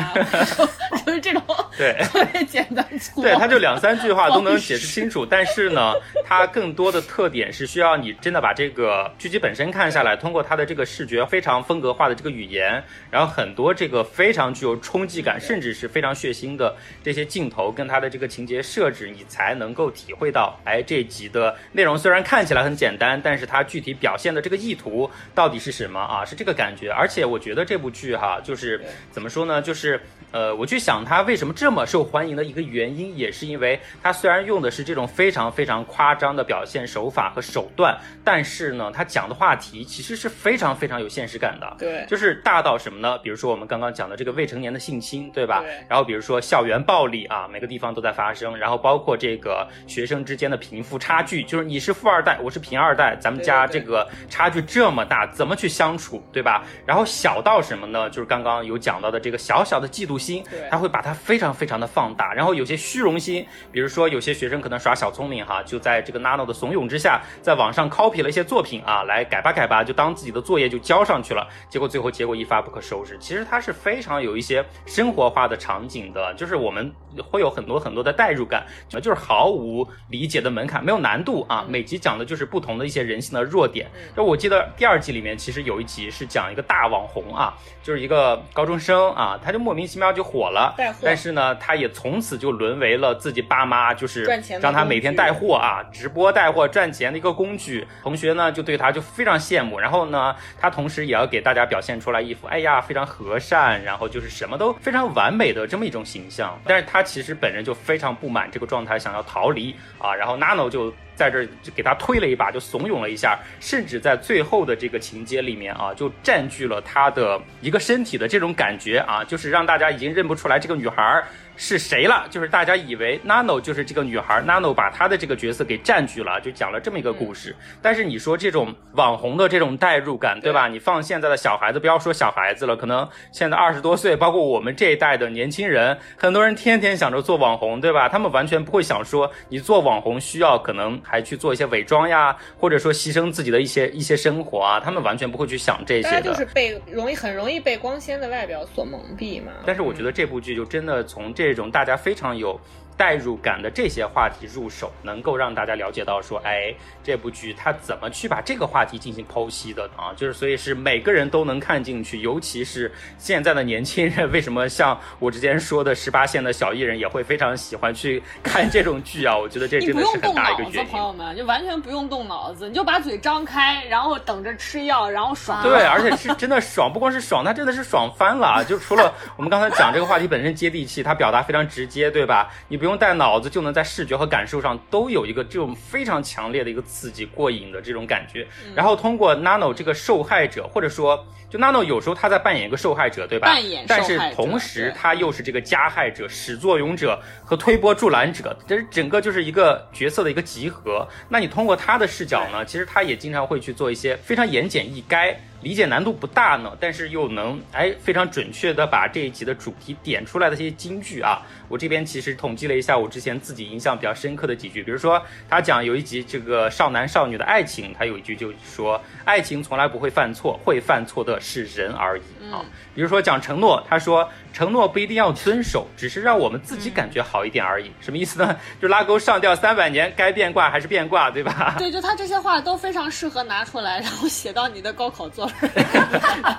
”就是这种对特别简单粗暴。对，他就两三句话都能解释清楚。但是呢，他更多的特点是需要你真的把这个剧集本身看下来，通过他的这个视觉非常风格化的这个语言，然后。很多这个非常具有冲击感，甚至是非常血腥的这些镜头，跟它的这个情节设置，你才能够体会到，哎，这集的内容虽然看起来很简单，但是它具体表现的这个意图到底是什么啊？是这个感觉。而且我觉得这部剧哈，就是怎么说呢？就是呃，我去想它为什么这么受欢迎的一个原因，也是因为它虽然用的是这种非常非常夸张的表现手法和手段，但是呢，它讲的话题其实是非常非常有现实感的。对，就是大到什么呢？比如说我们刚刚讲的这个未成年的性侵，对吧？然后比如说校园暴力啊，每个地方都在发生。然后包括这个学生之间的贫富差距，就是你是富二代，我是贫二代，咱们家这个差距这么大，怎么去相处，对吧？然后小到什么呢？就是刚刚有讲到的这个小小的嫉妒心，他会把它非常非常的放大。然后有些虚荣心，比如说有些学生可能耍小聪明哈，就在这个 Nano 的怂恿之下，在网上 copy 了一些作品啊，来改吧改吧，就当自己的作业就交上去了。结果最后结果一发不可收拾。其实它是非常有一些生活化的场景的，就是我们会有很多很多的代入感，就是毫无理解的门槛，没有难度啊。每集讲的就是不同的一些人性的弱点。就我记得第二季里面其实有一集是讲一个大网红啊，就是一个高中生啊，他就莫名其妙就火了，但是呢，他也从此就沦为了自己爸妈就是让他每天带货啊，直播带货赚钱的一个工具。同学呢就对他就非常羡慕，然后呢，他同时也要给大家表现出来一副哎呀非常和善，然后就是什么都非常完美的这么一种形象。但是他其实本人就非常不满这个状态，想要逃离啊。然后 Nano 就在这就给他推了一把，就怂恿了一下，甚至在最后的这个情节里面啊，就占据了他的一个身体的这种感觉啊，就是让大家已经认不出来这个女孩。是谁了？就是大家以为 Nano 就是这个女孩，Nano 把她的这个角色给占据了，就讲了这么一个故事。但是你说这种网红的这种代入感，对吧？你放现在的小孩子，不要说小孩子了，可能现在二十多岁，包括我们这一代的年轻人，很多人天天想着做网红，对吧？他们完全不会想说你做网红需要可能还去做一些伪装呀，或者说牺牲自己的一些一些生活啊，他们完全不会去想这些的。大家就是被容易很容易被光鲜的外表所蒙蔽嘛。但是我觉得这部剧就真的从这这种大家非常有。代入感的这些话题入手，能够让大家了解到说，哎，这部剧它怎么去把这个话题进行剖析的啊？就是所以是每个人都能看进去，尤其是现在的年轻人，为什么像我之前说的十八线的小艺人也会非常喜欢去看这种剧啊？我觉得这真的是很大一个原因。朋友们就完全不用动脑子，你就把嘴张开，然后等着吃药，然后爽。对，而且是真的爽，不光是爽，它真的是爽翻了。就除了我们刚才讲这个话题本身接地气，它表达非常直接，对吧？你不。不用带脑子就能在视觉和感受上都有一个这种非常强烈的一个刺激、过瘾的这种感觉。然后通过 Nano 这个受害者，或者说就 Nano 有时候他在扮演一个受害者，对吧？扮演但是同时他又是这个加害者、始作俑者和推波助澜者，这是整个就是一个角色的一个集合。那你通过他的视角呢，其实他也经常会去做一些非常言简意赅。理解难度不大呢，但是又能哎非常准确的把这一集的主题点出来的这些金句啊，我这边其实统计了一下，我之前自己印象比较深刻的几句，比如说他讲有一集这个少男少女的爱情，他有一句就说爱情从来不会犯错，会犯错的是人而已啊。比如说讲承诺，他说。承诺不一定要遵守，只是让我们自己感觉好一点而已。什么意思呢？就拉钩上吊三百年，该变卦还是变卦，对吧？对，就他这些话都非常适合拿出来，然后写到你的高考作文。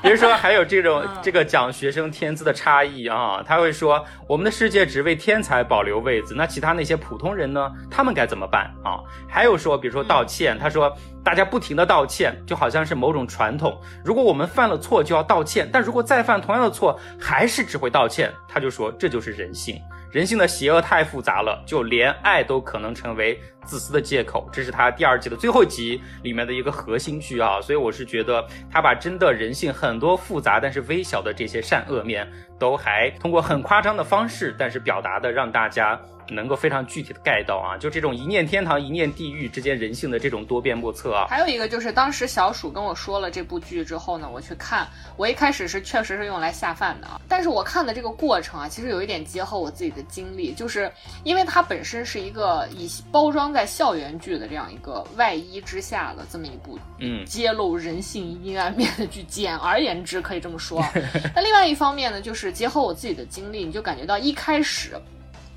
比如说，还有这种这个讲学生天资的差异啊，他会说我们的世界只为天才保留位子，那其他那些普通人呢？他们该怎么办啊？还有说，比如说道歉，他说。大家不停的道歉，就好像是某种传统。如果我们犯了错就要道歉，但如果再犯同样的错还是只会道歉，他就说这就是人性。人性的邪恶太复杂了，就连爱都可能成为自私的借口。这是他第二季的最后集里面的一个核心句啊。所以我是觉得他把真的人性很多复杂但是微小的这些善恶面，都还通过很夸张的方式，但是表达的让大家。能够非常具体的盖到啊，就这种一念天堂一念地狱之间人性的这种多变莫测啊。还有一个就是当时小鼠跟我说了这部剧之后呢，我去看，我一开始是确实是用来下饭的啊，但是我看的这个过程啊，其实有一点结合我自己的经历，就是因为它本身是一个以包装在校园剧的这样一个外衣之下的这么一部，嗯，揭露人性阴暗面的剧。简而言之，可以这么说。那另外一方面呢，就是结合我自己的经历，你就感觉到一开始。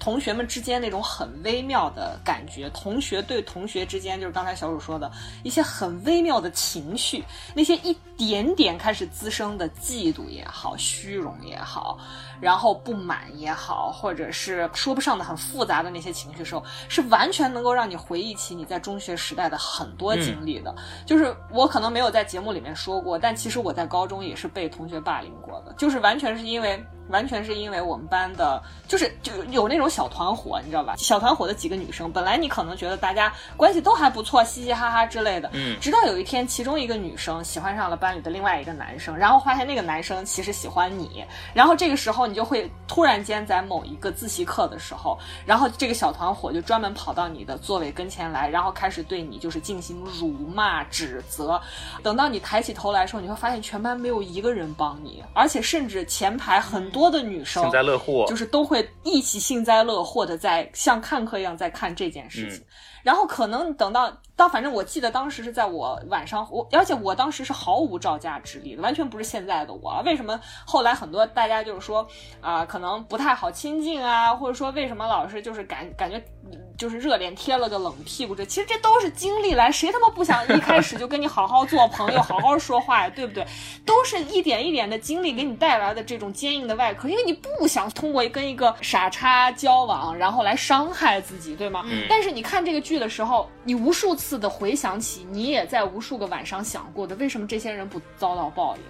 同学们之间那种很微妙的感觉，同学对同学之间，就是刚才小鼠说的一些很微妙的情绪，那些一点点开始滋生的嫉妒也好，虚荣也好，然后不满也好，或者是说不上的很复杂的那些情绪时候，是完全能够让你回忆起你在中学时代的很多经历的。就是我可能没有在节目里面说过，但其实我在高中也是被同学霸凌过的，就是完全是因为。完全是因为我们班的，就是就有那种小团伙，你知道吧？小团伙的几个女生，本来你可能觉得大家关系都还不错，嘻嘻哈哈之类的。嗯。直到有一天，其中一个女生喜欢上了班里的另外一个男生，然后发现那个男生其实喜欢你，然后这个时候你就会突然间在某一个自习课的时候，然后这个小团伙就专门跑到你的座位跟前来，然后开始对你就是进行辱骂、指责。等到你抬起头来的时候，你会发现全班没有一个人帮你，而且甚至前排很多。多的女生幸灾乐祸，就是都会一起幸灾乐祸的在像看客一样在看这件事情。然后可能等到当，反正我记得当时是在我晚上，我而且我当时是毫无招架之力的，完全不是现在的我。为什么后来很多大家就是说啊，可能不太好亲近啊，或者说为什么老是就是感感觉就是热脸贴了个冷屁股？这其实这都是经历来，谁他妈不想一开始就跟你好好做朋友，好好说话呀，对不对？都是一点一点的经历给你带来的这种坚硬的外壳，因为你不想通过跟一个傻叉交往，然后来伤害自己，对吗？但是你看这个剧的时候，你无数次的回想起，你也在无数个晚上想过的，为什么这些人不遭到报应？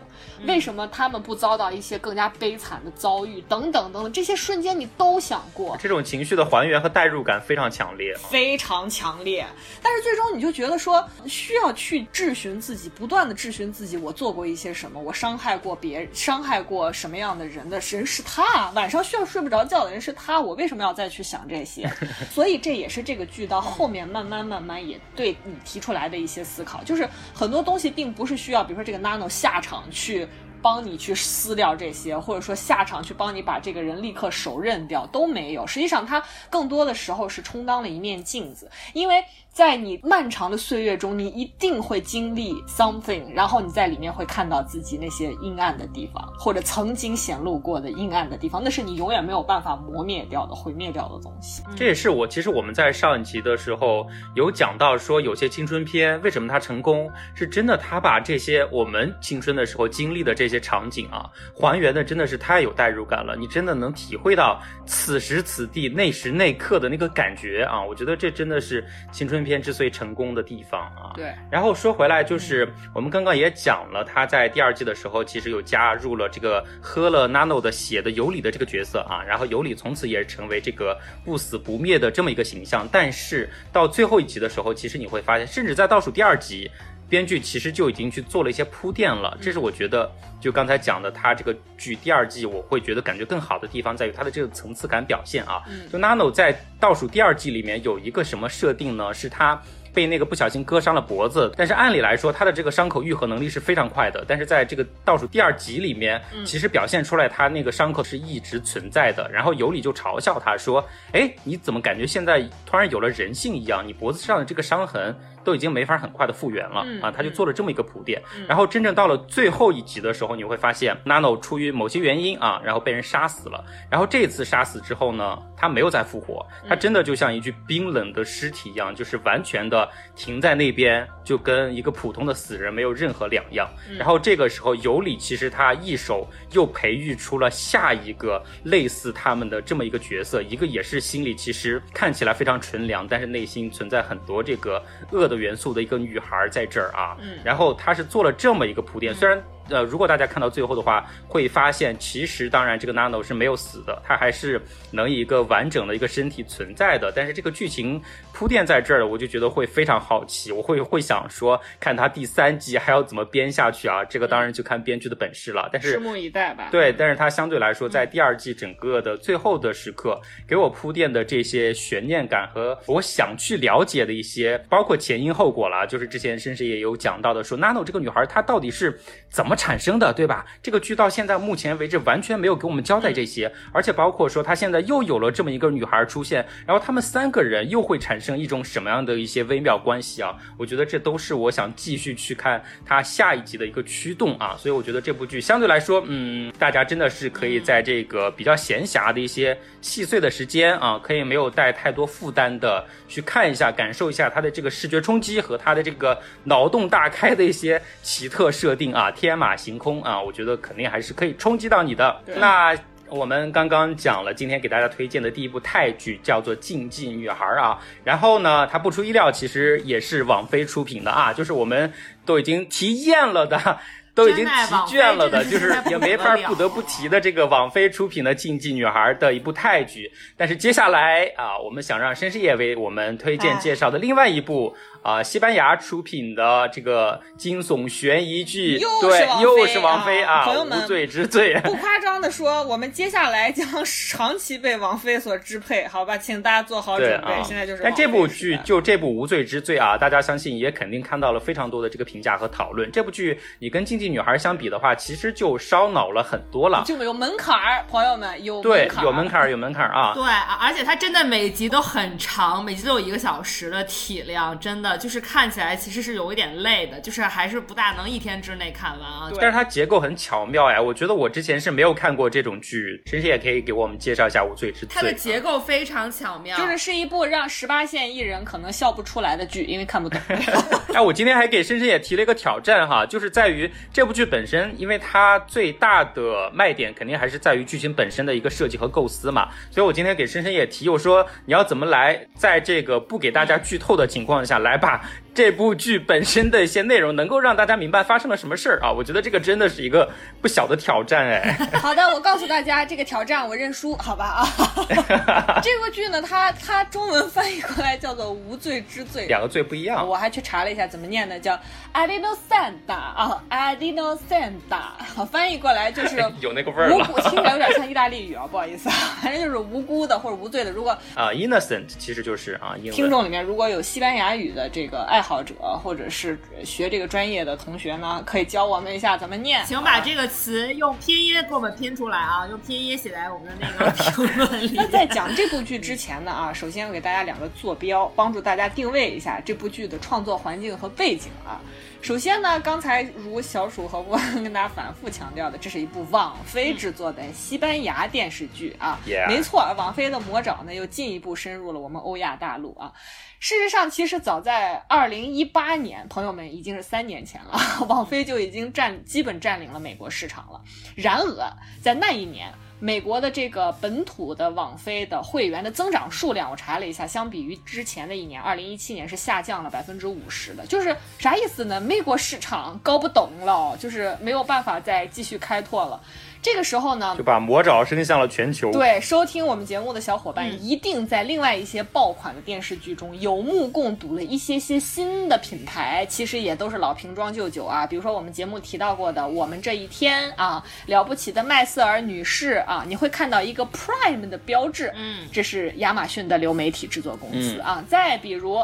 为什么他们不遭到一些更加悲惨的遭遇？等等等等，这些瞬间你都想过。这种情绪的还原和代入感非常强烈，非常强烈。但是最终你就觉得说，需要去质询自己，不断的质询自己，我做过一些什么？我伤害过别人，伤害过什么样的人的人是他？晚上需要睡不着觉的人是他，我为什么要再去想这些？所以这也是这个剧到后面慢慢慢慢也对你提出来的一些思考，就是很多东西并不是需要，比如说这个 Nano 下场去。帮你去撕掉这些，或者说下场去帮你把这个人立刻手刃掉都没有。实际上，他更多的时候是充当了一面镜子，因为。在你漫长的岁月中，你一定会经历 something，然后你在里面会看到自己那些阴暗的地方，或者曾经显露过的阴暗的地方，那是你永远没有办法磨灭掉的、毁灭掉的东西。这也是我其实我们在上一集的时候有讲到说，有些青春片为什么它成功，是真的，它把这些我们青春的时候经历的这些场景啊，还原的真的是太有代入感了，你真的能体会到此时此地那时那刻的那个感觉啊，我觉得这真的是青春。片之所以成功的地方啊，对。然后说回来，就是我们刚刚也讲了，他在第二季的时候，其实有加入了这个喝了 Nano 的血的尤里的这个角色啊。然后尤里从此也成为这个不死不灭的这么一个形象。但是到最后一集的时候，其实你会发现，甚至在倒数第二集。编剧其实就已经去做了一些铺垫了，这是我觉得就刚才讲的，他这个剧第二季我会觉得感觉更好的地方在于他的这个层次感表现啊。就 Nano 在倒数第二季里面有一个什么设定呢？是他。被那个不小心割伤了脖子，但是按理来说他的这个伤口愈合能力是非常快的，但是在这个倒数第二集里面，其实表现出来他那个伤口是一直存在的。然后尤里就嘲笑他说：“哎，你怎么感觉现在突然有了人性一样？你脖子上的这个伤痕都已经没法很快的复原了啊！”他就做了这么一个铺垫。然后真正到了最后一集的时候，你会发现 Nano 出于某些原因啊，然后被人杀死了。然后这次杀死之后呢，他没有再复活，他真的就像一具冰冷的尸体一样，就是完全的。停在那边，就跟一个普通的死人没有任何两样。然后这个时候，尤里其实他一手又培育出了下一个类似他们的这么一个角色，一个也是心里其实看起来非常纯良，但是内心存在很多这个恶的元素的一个女孩在这儿啊。然后她是做了这么一个铺垫，虽然。呃，如果大家看到最后的话，会发现其实当然这个 Nano 是没有死的，他还是能以一个完整的一个身体存在的。但是这个剧情铺垫在这儿，我就觉得会非常好奇，我会会想说，看他第三季还要怎么编下去啊？这个当然就看编剧的本事了。但是拭目以待吧。对，但是它相对来说，在第二季整个的最后的时刻，给我铺垫的这些悬念感和我想去了解的一些，包括前因后果了，就是之前甚至也有讲到的，说 Nano 这个女孩她到底是怎么。产生的对吧？这个剧到现在目前为止完全没有给我们交代这些，而且包括说他现在又有了这么一个女孩出现，然后他们三个人又会产生一种什么样的一些微妙关系啊？我觉得这都是我想继续去看他下一集的一个驱动啊！所以我觉得这部剧相对来说，嗯，大家真的是可以在这个比较闲暇的一些细碎的时间啊，可以没有带太多负担的去看一下，感受一下它的这个视觉冲击和它的这个脑洞大开的一些奇特设定啊，天。马行空啊，我觉得肯定还是可以冲击到你的。那我们刚刚讲了，今天给大家推荐的第一部泰剧叫做《禁忌女孩》啊，然后呢，它不出意料，其实也是网飞出品的啊，就是我们都已经提厌了的。都已经疲倦了的，就是也没法不得不提的这个网飞出品的《禁忌女孩》的一部泰剧。但是接下来啊，我们想让申世业为我们推荐介绍的另外一部啊、西班牙出品的这个惊悚悬疑剧，又是对，王菲又是王菲啊，啊朋友们无罪之罪。不夸张的说，我们接下来将长期被王菲所支配，好吧，请大家做好准备。啊，现在就是但这部剧就这部《无罪之罪》啊，大家相信也肯定看到了非常多的这个评价和讨论。这部剧你跟《经济女孩》相比的话，其实就烧脑了很多了。就有门槛儿，朋友们有对门，槛儿有门槛儿，有门槛儿啊。对，而而且它真的每集都很长，每集都有一个小时的体量，真的就是看起来其实是有一点累的，就是还是不大能一天之内看完啊。对但是它结构很巧妙呀，我觉得我之前是没有看过这种剧，晨晨也可以给我们介绍一下《无罪之罪它》。的结构非常巧妙，就是是一部让十八线艺人可能笑不出来的剧，因为看不懂。哎，我今天还给深深也提了一个挑战哈，就是在于这部剧本身，因为它最大的卖点肯定还是在于剧情本身的一个设计和构思嘛，所以我今天给深深也提，我说你要怎么来在这个不给大家剧透的情况下来把这部剧本身的一些内容能够让大家明白发生了什么事儿啊，我觉得这个真的是一个不小的挑战哎。好的，我告诉大家，这个挑战我认输，好吧啊。这部剧呢，它它中文翻译过来叫做《无罪之罪》。两个罪不一样，我还去查了一下怎么念的，叫 a d i n o s a n t a 啊 a d i n o s a n t a 翻译过来就是 有那个味儿了无辜，听起来有点像意大利语啊，不好意思啊，反正就是无辜的或者无罪的。如果啊，innocent 其实就是啊，听众里面如果有西班牙语的这个爱好者，或者是学这个专业的同学呢，可以教我们一下怎么念。请把这个词用拼音给我们拼出来啊，用拼音写在我们的那个评论里 那。在讲这部剧之前呢啊，首先我给大家两个坐标，帮助大家定位一下这部剧的创作环境和背景啊。首先呢，刚才如小鼠和我跟大家反复强调的，这是一部网飞制作的西班牙电视剧啊。没错，网飞的魔爪呢又进一步深入了我们欧亚大陆啊。事实上，其实早在二零一八年，朋友们已经是三年前了，网飞就已经占基本占领了美国市场了。然而，在那一年，美国的这个本土的网飞的会员的增长数量，我查了一下，相比于之前的一年，二零一七年是下降了百分之五十的。就是啥意思呢？美国市场搞不懂了，就是没有办法再继续开拓了。这个时候呢就，把魔爪伸向了全球。对收听我们节目的小伙伴，一定在另外一些爆款的电视剧中有目共睹了一些些新的品牌，其实也都是老瓶装旧酒啊。比如说我们节目提到过的《我们这一天》啊，了不起的麦瑟尔女士啊，你会看到一个 Prime 的标志，嗯，这是亚马逊的流媒体制作公司啊。再比如。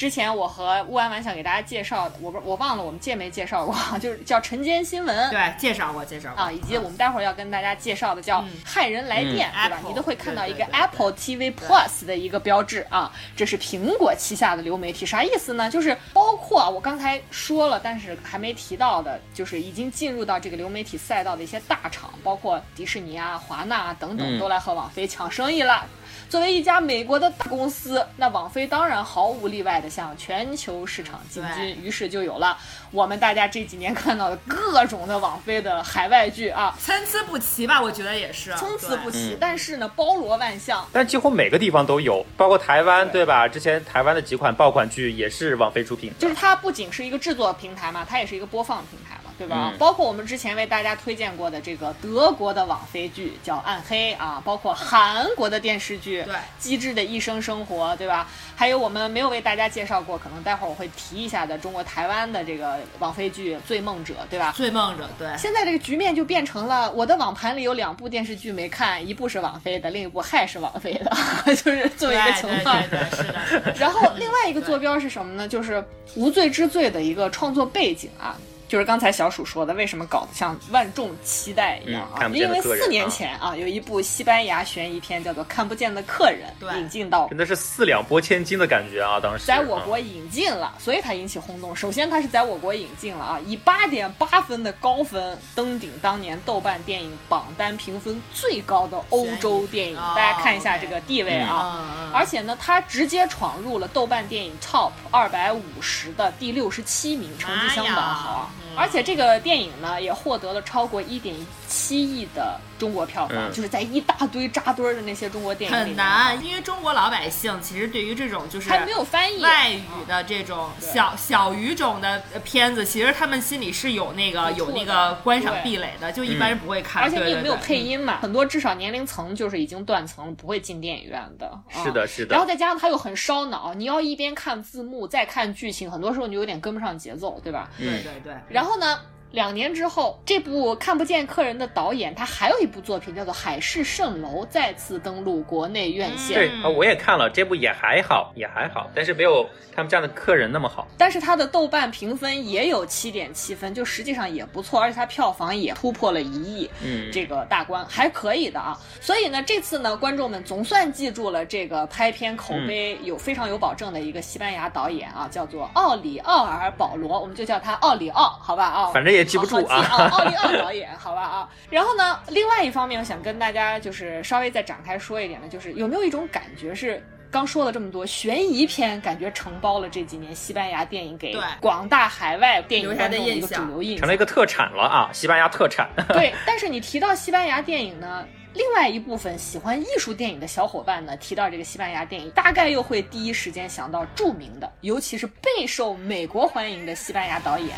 之前我和乌安完想给大家介绍的，我不我忘了我们介没介绍过，就是叫晨间新闻，对，介绍过，介绍过啊，以及我们待会儿要跟大家介绍的叫“骇人来电”，对吧？Apple，你都会看到一个 Apple TV Plus 的一个标志啊，这是苹果旗下的流媒体，啥意思呢？就是包括啊，我刚才说了，但是还没提到的，就是已经进入到这个流媒体赛道的一些大厂，包括迪士尼啊、华纳啊等等，嗯都来和网飞抢生意了。作为一家美国的大公司，那网飞当然毫无例外的向全球市场进军，于是就有了我们大家这几年看到的各种的网飞的海外剧啊，参差不齐吧，我觉得也是，参差不齐嗯，但是呢，包罗万象。但几乎每个地方都有，包括台湾，对对吧？之前台湾的几款爆款剧也是网飞出品，就是它不仅是一个制作平台嘛，它也是一个播放平台嘛，对吧？嗯包括我们之前为大家推荐过的这个德国的网飞剧叫《暗黑》啊，包括韩国的电视剧对《机智的一生生活》，对吧？还有我们没有为大家介绍过，可能待会儿我会提一下的中国台湾的这个网飞剧《醉梦者》，对吧？醉梦者，对，现在这个局面就变成了，我的网盘里有两部电视剧没看，一部是网飞的，另一部还是网飞的，就是这么一个情况。对对对对，是的，是的。然后 另外一个坐标是什么呢？就是《无罪之罪》的一个创作背景啊。就是刚才小鼠说的，为什么搞得像万众期待一样啊？嗯看不见因为的客人四年前啊，有一部西班牙悬疑片叫做《看不见的客人》引进到真的是四两拨千斤的感觉啊！当时在我国引进了，所以它引起轰动。首先，它是在我国引进了啊，以八点八分的高分登顶当年豆瓣电影榜单评分最高的欧洲电影。哦大家看一下这个地位啊。而且呢，它直接闯入了豆瓣电影 Top 二百五十的第六十七名，成绩相当好啊而且这个电影呢，也获得了超过一点七亿的中国票房，嗯就是在一大堆扎堆儿的那些中国电影里很难，因为中国老百姓其实对于这种就是还没有翻译外语的这种对小小语种的呃片子，其实他们心里是有那个有那个观赏壁垒的，就一般人不会看。而且你也没有配音嘛，很多至少年龄层就是已经断层了，不会进电影院的。啊是的，是的然后。再加上它又很烧脑，你要一边看字幕再看剧情，很多时候你有点跟不上节奏，对吧？对对对。然后呢，两年之后，这部《看不见客人》的导演他还有一部作品叫做《海市蜃楼》，再次登陆国内院线。对啊，我也看了这部，也还好，也还好，但是没有他们家的客人那么好。但是他的豆瓣评分也有七点七分，就实际上也不错，而且他票房也突破了一亿，嗯这个大关还可以的啊。所以呢，这次呢，观众们总算记住了这个拍片口碑有非常有保证的一个西班牙导演啊，叫做奥里奥尔保罗，我们就叫他奥里奥，好吧啊，反正也记不住啊好好记啊，奥利奥导演，好吧啊。然后呢，另外一方面，我想跟大家就是稍微再展开说一点呢，就是有没有一种感觉是？刚说了这么多悬疑片，感觉承包了这几年西班牙电影给广大海外电影观众的一个主流印象成了一。个特产了啊，西班牙特产。对，但是你提到西班牙电影呢，另外一部分喜欢艺术电影的小伙伴呢，提到这个西班牙电影，大概又会第一时间想到著名的，尤其是备受美国欢迎的西班牙导演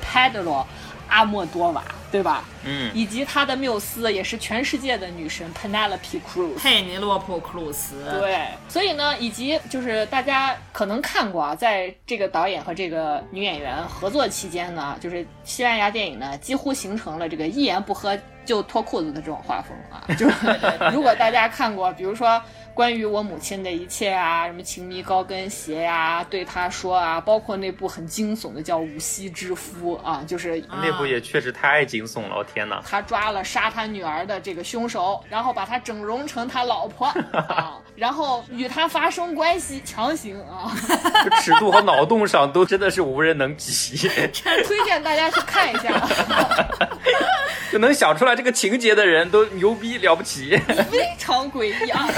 Pedro 阿莫多瓦，对吧？嗯，以及他的缪斯也是全世界的女神 Penelope Cruz。佩尼洛普·克鲁斯，对，所以呢，以及就是大家可能看过啊，在这个导演和这个女演员合作期间呢，就是西班牙电影呢几乎形成了这个一言不合就脱裤子的这种画风啊。就是 如果大家看过，比如说关于我母亲的一切啊，什么情迷高跟鞋呀、对她说啊，包括那部很惊悚的叫《无锡之夫》啊，就是那部也确实太惊悚了，我天哪！他抓了杀他女儿的这个凶手，然后把他整容成他老婆 啊，然后与他发生关系，强行啊，就 尺度和脑洞上都真的是无人能及，推荐大家去看一下，就能想出来这个情节的人都牛逼了不起。非常诡异啊。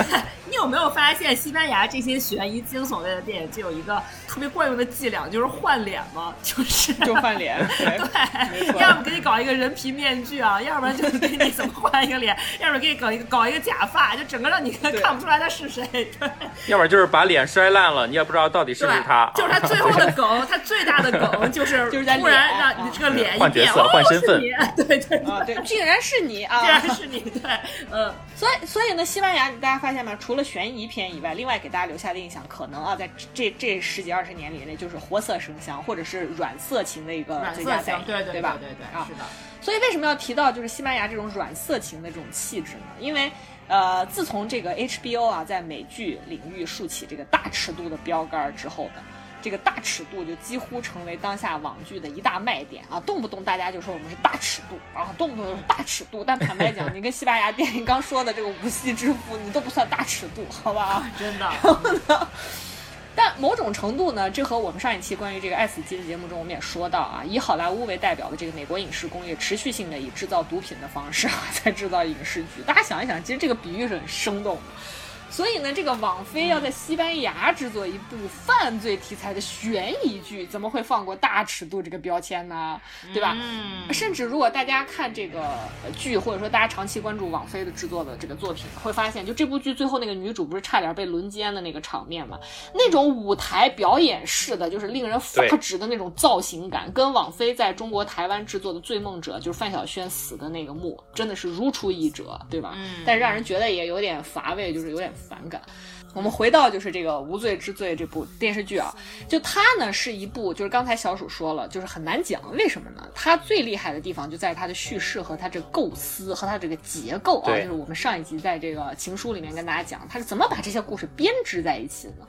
你有没有发现西班牙这些悬疑惊悚类的电影就有一个特别惯用的伎俩，就是换脸嘛，就是就换脸，对，要么给你搞一个人皮面具啊，要不然就是给你怎么换一个脸，要不然给你搞一个搞一个假发，就整个让你看不出来他是谁。对，要不然就是把脸摔烂了，你也不知道到底是不是他。就是他最后的梗，他最大的梗 就是就是在突然让你这个脸一换角变，色哦，换身份是你，对对啊，对，竟然是你啊！竟然是你，对，嗯，所以，所以呢，西班牙大家发现吗？除了悬疑片以外，另外给大家留下的印象，可能啊，在这这十几二十年里那，就是活色生香，或者是软色情的一个最佳代言，对对对吧？对对，啊是，的，所以为什么要提到就是西班牙这种软色情的这种气质呢？因为呃，自从这个 HBO 啊在美剧领域竖起这个大尺度的标杆儿之后呢，这个大尺度就几乎成为当下网剧的一大卖点啊，动不动大家就说我们是大尺度啊，动不动就是大尺度。但坦白讲，你跟西班牙电影刚说的这个无锡之父，你都不算大尺度，好吧？啊 真的，但某种程度呢，这和我们上一期关于这个《爱死机》的节目中，我们也说到啊，以好莱坞为代表的这个美国影视工业持续性的以制造毒品的方式啊，在制造影视剧。大家想一想，其实这个比喻是很生动的。所以呢，这个网飞要在西班牙制作一部犯罪题材的悬疑剧，怎么会放过大尺度这个标签呢？对吧？嗯，甚至如果大家看这个呃剧，或者说大家长期关注网飞的制作的这个作品，会发现，就这部剧最后那个女主不是差点被轮奸的那个场面嘛？那种舞台表演式的，就是令人发指的那种造型感，跟网飞在中国台湾制作的《醉梦者》就是范晓萱死的那个幕，真的是如出一辙，对吧？嗯但是让人觉得也有点乏味，就是有点反感。我们回到就是这个《无罪之罪》这部电视剧啊，就它呢是一部，就是刚才小鼠说了，就是很难讲，为什么呢？它最厉害的地方就在于它的叙事和它这个构思和它这个结构啊，就是我们上一集在这个情书里面跟大家讲，它是怎么把这些故事编织在一起的呢？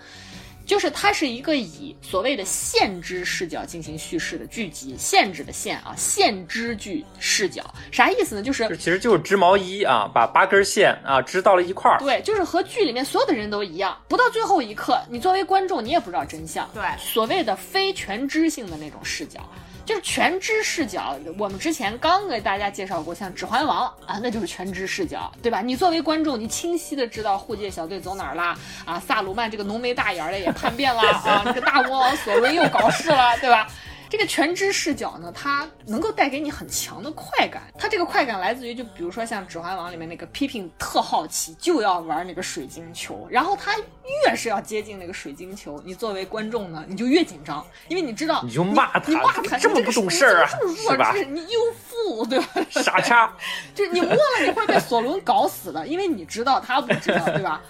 就是它是一个以所谓的限知视角进行叙事的剧集，限制的限啊，限知剧视角，啥意思呢？就是其实就是织毛衣啊，把八根线啊织到了一块儿。对，就是和剧里面所有的人都一样，不到最后一刻，你作为观众你也不知道真相。对所谓的非全知性的那种视角。就是全知视角，我们之前刚给大家介绍过，像《指环王》啊，那就是全知视角，对吧？你作为观众，你清晰的知道护戒小队走哪儿啦，啊，萨鲁曼这个浓眉大眼的也叛变了啊，这个大魔王索伦又搞事了，对吧？这这个全知视角呢，它能够带给你很强的快感。它这个快感来自于，就比如说像《指环王》里面那个 Pippin 特好奇，就要玩那个水晶球，然后他越是要接近那个水晶球，你作为观众呢，你就越紧张，因为你知道你就骂他，你骂他这么不懂事儿啊，是吧？你又富，对吧？傻叉，就你摸了你会被索伦搞死的，因为你知道他不知道，对吧？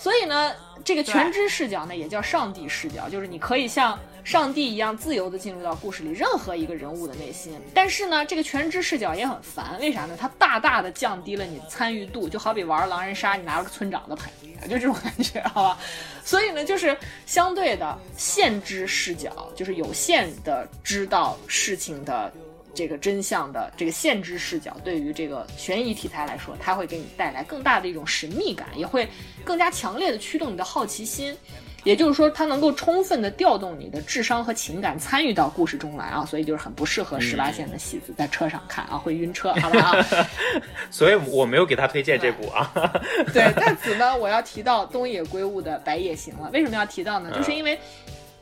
所以呢，这个全知视角呢，也叫上帝视角，就是你可以像上帝一样自由的进入到故事里任何一个人物的内心。但是呢，这个全知视角也很烦，为啥呢？它大大的降低了你参与度，就好比玩狼人杀，你拿了个村长的牌，就这种感觉，好吧？所以呢，就是相对的限知视角，就是有限的知道事情的。这个真相的这个限制视角，对于这个悬疑题材来说，它会给你带来更大的一种神秘感，也会更加强烈的驱动你的好奇心。也就是说，它能够充分的调动你的智商和情感，参与到故事中来啊，所以就是很不适合十八线的戏子在车上看啊，会晕车，好不好？所以我没有给他推荐这部啊。对，在此呢，我要提到东野圭吾的《白夜行》了。为什么要提到呢？就是因为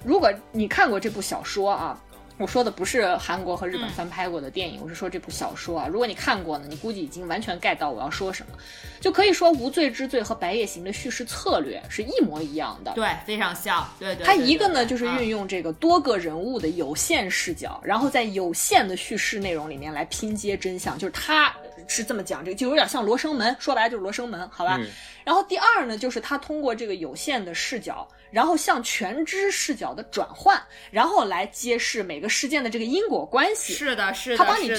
如果你看过这部小说啊。我说的不是韩国和日本翻拍过的电影，我是说这部小说啊。如果你看过呢，你估计已经完全 get 到我要说什么，就可以说《无罪之罪》和《白夜行》的叙事策略是一模一样的，对，非常像。对对，它一个呢就是运用这个多个人物的有限视角，然后在有限的叙事内容里面来拼接真相，就是它是这么讲，这个就有点像《罗生门》，说白了就是《罗生门》，好吧？然后第二呢，就是他通过这个有限的视角。然后向全知视角的转换，然后来揭示每个事件的这个因果关系。是的，是的，他帮你拼，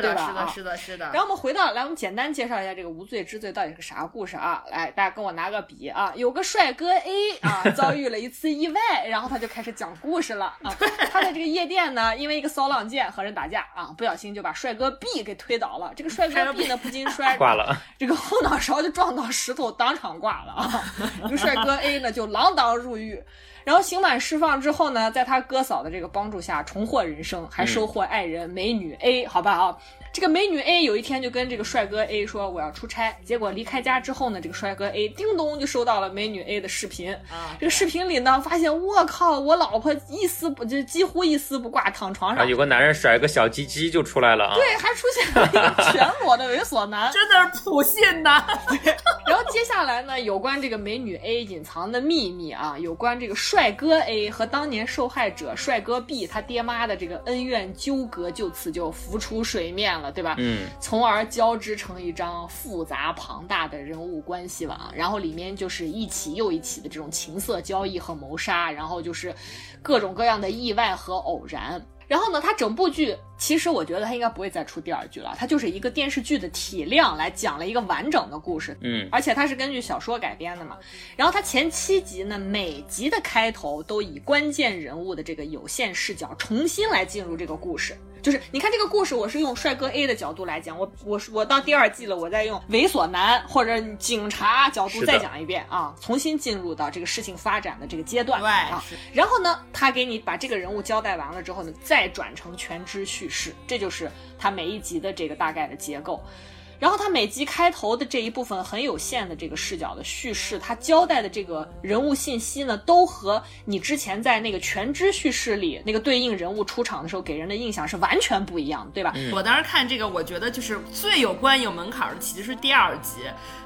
对吧？是的，是的，是的。然后我们回到来，我们简单介绍一下这个无罪之罪到底是个啥故事啊？来，大家跟我拿个笔啊。有个帅哥 A 啊，遭遇了一次意外，然后他就开始讲故事了啊。他在这个夜店呢，因为一个骚浪贱和人打架啊，不小心就把帅哥 B 给推倒了。这个帅哥 B 呢，不禁摔 挂了，这个后脑勺就撞到石头，当场挂了啊。这个帅哥 A 呢，就锒铛入狱。然后刑满释放之后呢，在他哥嫂的这个帮助下重获人生，还收获爱人美女 A，好吧啊。这个美女 A 有一天就跟这个帅哥 A 说我要出差，结果离开家之后呢，这个帅哥 A 叮咚就收到了美女 A 的视频啊。这个视频里呢，发现我靠，我老婆一丝不就几乎一丝不挂躺床上，有个男人甩个小鸡鸡就出来了啊。对，还出现了一个全裸的猥琐男，真的是普信男。然后接下来呢，有关这个美女 A 隐藏的秘密啊，有关这个帅哥 A 和当年受害者帅哥 B 他爹妈的这个恩怨纠葛，就此就浮出水面了。对吧？嗯，从而交织成一张复杂庞大的人物关系网，然后里面就是一起又一起的这种情色交易和谋杀，然后就是各种各样的意外和偶然。然后呢，它整部剧其实我觉得它应该不会再出第二剧了，它就是一个电视剧的体量来讲了一个完整的故事。嗯，而且它是根据小说改编的嘛。然后它前七集呢，每集的开头都以关键人物的这个有限视角重新来进入这个故事。就是你看这个故事，我是用帅哥 A 的角度来讲，我我我到第二季了，我再用猥琐男或者警察角度再讲一遍啊，重新进入到这个事情发展的这个阶段啊。然后呢，他给你把这个人物交代完了之后呢，再转成全知叙事，这就是他每一集的这个大概的结构。然后他每集开头的这一部分很有限的这个视角的叙事，他交代的这个人物信息呢，都和你之前在那个全知叙事里那个对应人物出场的时候给人的印象是完全不一样的，对吧？我当时看这个，我觉得就是最有关影门槛的，其实是第二集，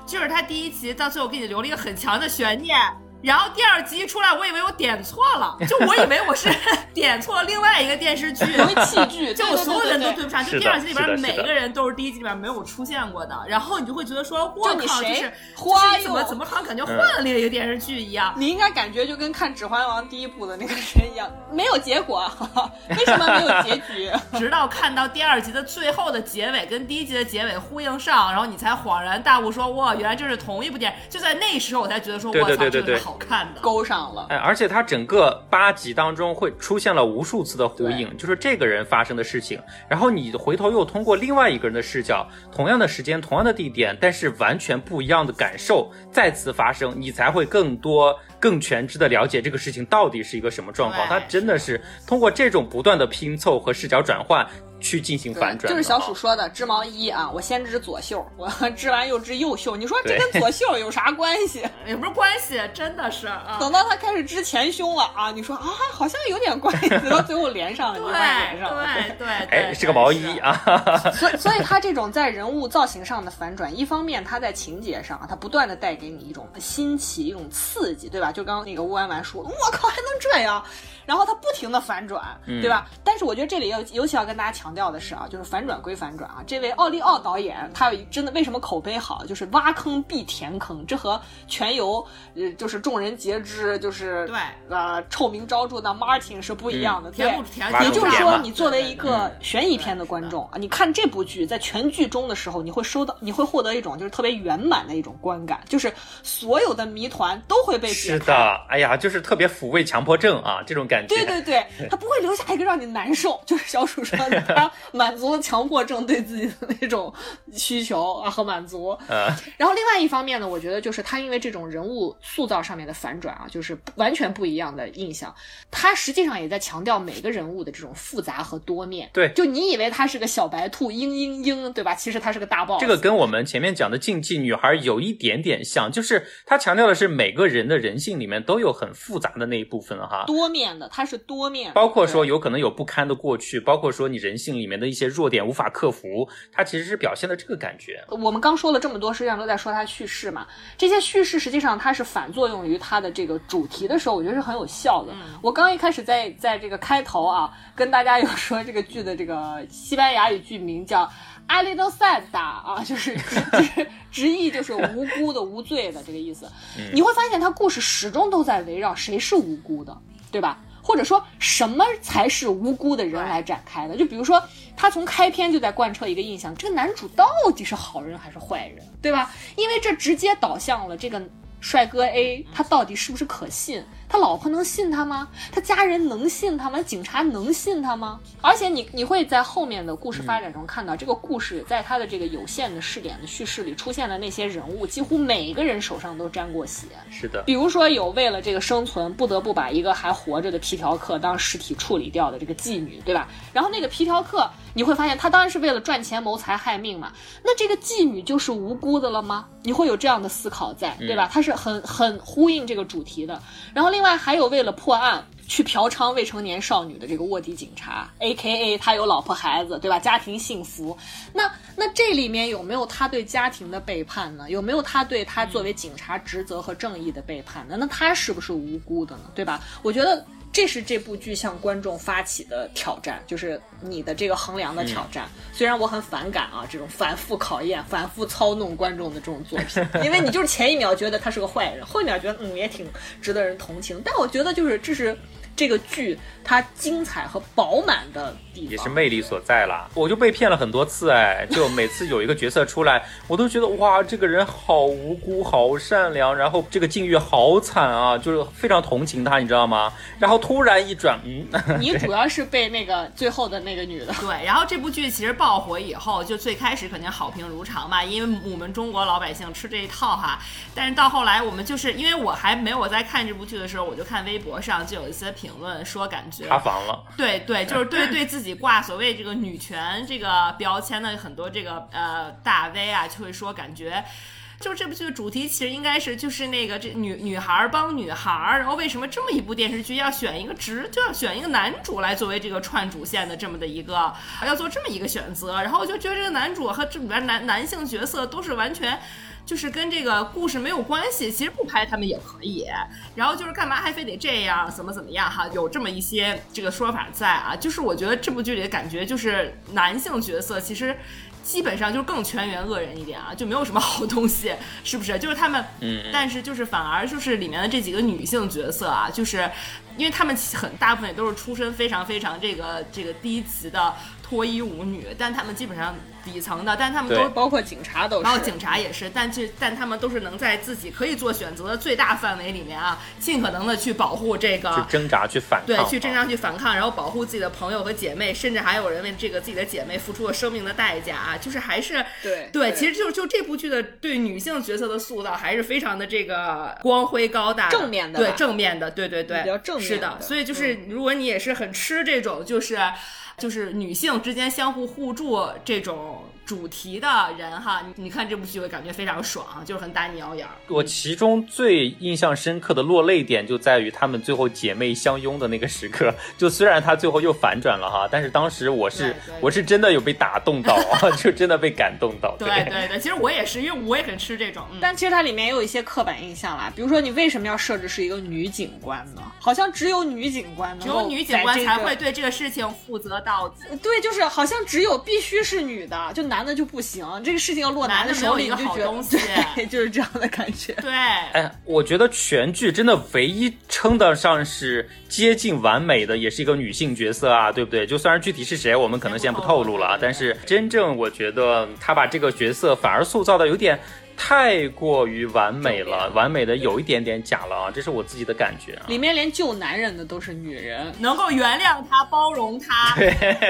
就是他第一集到最后给你留了一个很强的悬念。然后第二集一出来，我以为我点错了，就我以为我是 点错了另外一个电视剧，器剧，就我所有人都对不上。就第二集里边每个人都是第一集里边没有出现过的，然后你就会觉得说，我靠，就是花怎么怎么好像感觉换了另一个电视剧一样。你应该感觉就跟看《指环王》第一部的那个人一样，没有结果，为什么没有结局？直到看到第二集的最后的结尾跟第一集的结尾呼应上，然后你才恍然大悟，说哇，原来这是同一部电影。就在那时候，我才觉得说，我操，这个好看的。勾上了，哎，而且它整个八集当中会出现了无数次的呼应，就是这个人发生的事情，然后你回头又通过另外一个人的视角，同样的时间、同样的地点，但是完全不一样的感受再次发生，你才会更多、更全知的了解这个事情到底是一个什么状况。它真的是通过这种不断的拼凑和视角转换。去进行反转。就是小鼠说的织毛衣啊，我先织左袖，我 织完又织右袖。你说这跟左袖有啥关系？也不是关系，真的是啊。等到他开始织前胸了啊，你说啊，好像有点关系，到最后连上了，对连上了，对对。哎，是个毛衣啊。所以，所以他这种在人物造型上的反转，一方面他在情节上啊，他不断的带给你一种新奇、一种刺激，对吧？就刚刚那个乌安丸说，我靠，还能这样？然后他不停的反转，对吧？但是我觉得这里要尤其要跟大家强调的是啊，就是反转归反转啊。这位奥利奥导演，他有真的为什么口碑好？就是挖坑必填坑，这和全游呃就是众人皆知，就是对呃臭名昭著的 Martin 是不一样的。填不填？也就是说，你作为一个悬疑片的观众啊，你看这部剧在全剧终的时候，你会收到，你会获得一种就是特别圆满的一种观感，就是所有的谜团都会被解开。是的，哎呀，就是特别抚慰强迫症啊，这种感觉。对对对，他不会留下一个让你难受，就是小鼠说的，他满足了强迫症对自己的那种需求啊和满足。嗯，然后另外一方面呢，我觉得就是他因为这种人物塑造上面的反转啊，就是完全不一样的印象。他实际上也在强调每个人物的这种复杂和多面。对，就你以为他是个小白兔，嘤嘤嘤，对吧？其实他是个大 boss。这个跟我们前面讲的禁忌女孩有一点点像，就是他强调的是每个人的人性里面都有很复杂的那一部分哈，多面的。它是多面，包括说有可能有不堪的过去，包括说你人性里面的一些弱点无法克服，它其实是表现了这个感觉。我们刚说了这么多，实际上都在说它叙事嘛。这些叙事实际上它是反作用于它的这个主题的时候，我觉得是很有效的。我刚一开始在在这个开头啊，跟大家有说这个剧的这个西班牙语剧名叫《l i d o Santa》啊，就是直 直译就是无辜的、无罪的这个意思。你会发现它故事始终都在围绕谁是无辜的。对吧？或者说什么才是无辜的人来展开的？就比如说，他从开篇就在贯彻一个印象：这个男主到底是好人还是坏人？对吧？因为这直接导向了这个帅哥 A 他到底是不是可信。他老婆能信他吗？他家人能信他吗？警察能信他吗？而且你你会在后面的故事发展中看到，这个故事在他的这个有限的试点的叙事里出现的那些人物，几乎每个人手上都沾过血。是的，比如说有为了这个生存不得不把一个还活着的皮条客当尸体处理掉的这个妓女，对吧？然后那个皮条客，你会发现他当然是为了赚钱谋财害命嘛。那这个妓女就是无辜的了吗？你会有这样的思考在，对吧？他是很很呼应这个主题的。然后另外还有为了破案去嫖娼未成年少女的这个卧底警察，A K A 他有老婆孩子，对吧？家庭幸福。那那这里面有没有他对家庭的背叛呢？有没有他对他作为警察职责和正义的背叛呢？那他是不是无辜的呢？对吧？我觉得。这是这部剧向观众发起的挑战，就是你的这个衡量的挑战。虽然我很反感啊，这种反复考验、反复操弄观众的这种作品，因为你就是前一秒觉得他是个坏人，后一秒觉得嗯也挺值得人同情。但我觉得就是这是。这个剧它精彩和饱满的地方也是魅力所在啦。我就被骗了很多次哎，就每次有一个角色出来，我都觉得哇，这个人好无辜、好善良，然后这个境遇好惨啊，就是非常同情他，你知道吗？然后突然一转，嗯，你 主要是被那个最后的那个女的对。然后这部剧其实爆火以后，就最开始肯定好评如潮嘛，因为我们中国老百姓吃这一套哈。但是到后来，我们就是因为我还没有在看这部剧的时候，我就看微博上就有一些评。评论说感觉塌房了，对对，就是对对自己挂所谓这个女权这个标签的很多这个呃大 V 啊，就会说感觉，就这部剧的主题其实应该是就是那个这女女孩帮女孩，然后为什么这么一部电视剧要选一个直就要选一个男主来作为这个串主线的这么的一个要做这么一个选择，然后我就觉得这个男主和这里边男男性角色都是完全。就是跟这个故事没有关系，其实不拍他们也可以。然后就是干嘛还非得这样，怎么怎么样哈？有这么一些这个说法在啊。就是我觉得这部剧里的感觉，就是男性角色其实基本上就更全员恶人一点啊，就没有什么 好东西，是不是？就是他们，嗯，但是就是反而就是里面的这几个女性角色啊，就是因为他们很大部分也都是出身非常非常这个这个低级的脱衣舞女，但他们基本上。底层的，但他们对都包括警察都是，包括警察也是，但这但他们都是能在自己可以做选择的最大范围里面啊，尽可能的去保护这个去。挣扎去反抗，对，去挣扎去反抗，然后保护自己的朋友和姐妹，甚至还有人为这个自己的姐妹付出了生命的代价啊！就是还是对对，其实就就这部剧的对女性角色的塑造还是非常的这个光辉高大、正面的对正面的，对对对，比较正面是的。的所以就是如果你也是很吃这种就是就是女性之间相互互助这种主题的人哈，你你看这部剧会感觉非常爽，就是很打你腰眼儿。我其中最印象深刻的落泪点就在于他们最后姐妹相拥的那个时刻。就虽然他最后又反转了哈，但是当时我是我是真的有被打动到啊，就真的被感动到。对对对，其实我也是，因为我也很吃这种。嗯但其实它里面也有一些刻板印象啦，比如说你为什么要设置是一个女警官呢？好像只有女警官能只有女警官才会对这个事情负责到底。对，就是好像只有必须是女的，就男的就不行。这个事情要落男的的手里，就觉得东西对，就是这样的感觉。对，哎，我觉得全剧真的唯一称得上是接近完美的，也是一个女性角色啊，对不对？就虽然具体是谁，我们可能先不透露了啊，但是真正我觉得他把这个角色反而塑造的有点太过于完美了，完美的有一点点假了啊，这是我自己的感觉啊。里面连救男人的都是女人，能够原谅他、包容他。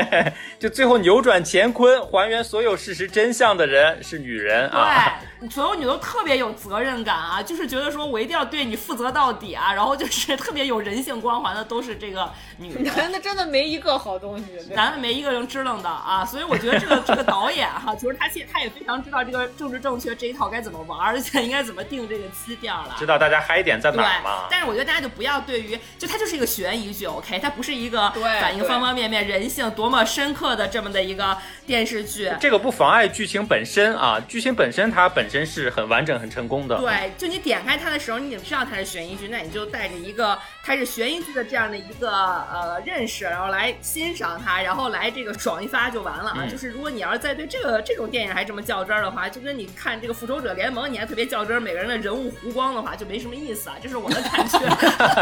就最后扭转乾坤，还原所有事实真相的人是女人啊。对，所有女都特别有责任感啊，就是觉得说我一定要对你负责到底啊，然后就是特别有人性光环的都是这个女的。男的真的没一个好东西。对男的没一个能支棱的啊，所以我觉得这个 这个导演哈、其实他其实他也非常知道这个政治正确这一套该怎么玩，而且应该怎么定这个基调了。知道大家嗨点在哪儿吗？，但是我觉得大家就不要对于，就它就是一个悬疑剧，OK，它不是一个对反映方方面面人性多么深刻的这么的一个电视剧。这个不妨碍剧情本身啊，剧情本身它本身是很完整、很成功的。对，就你点开它的时候，你已经知道它是悬疑剧，那你就带着一个它是悬疑剧的这样的一个呃认识，然后来欣赏它，然后来这个爽一发就完了啊。嗯就是如果你要是再对这个这种电影还这么较真儿的话，就跟你看这个复仇者联盟，你还特别较真儿，每个人的人物弧光的话，就没什么意思啊。这是我的感觉，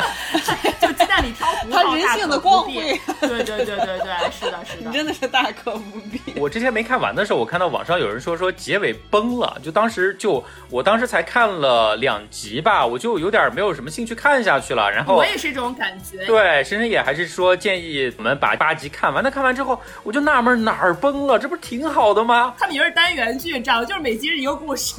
就鸡蛋里挑骨头，它人性的光辉对对对对对，是的，是的你。真的是大可不必。我之前没看完的时候，我看到网上有人说说结尾崩了，就当时就我当时才看了两集吧，我就有点没有什么兴趣看下去了。然后我也是这种感觉，对深深也还是说建议我们把八集看完。那看完之后，我就纳闷哪儿崩了，这不是挺好的吗？他们以为是单元剧，长的就是每集是一个故事。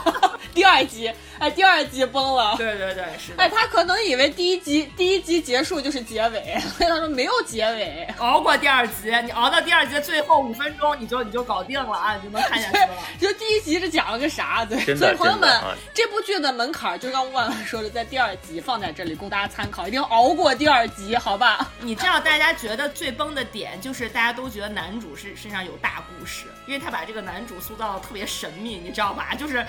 第二集，哎，第二集崩了。对对对，是的哎，。他可能以为第一集第一集结束就是结尾，所以他说没有结尾。熬过第二集，你熬到第二集的最后五分钟，你就你就搞定了啊，你就能看下去了。就第一集是讲了个啥？对，所以朋友们，啊这部剧的门槛儿就刚万万说的，在第二集放在这里供大家参考，一定要熬过第二集，好吧？你知道大家觉得最崩的点，就是大家都觉得男主是身上有大故事，因为他把这个男主塑造的特别神秘，你知道吧？就是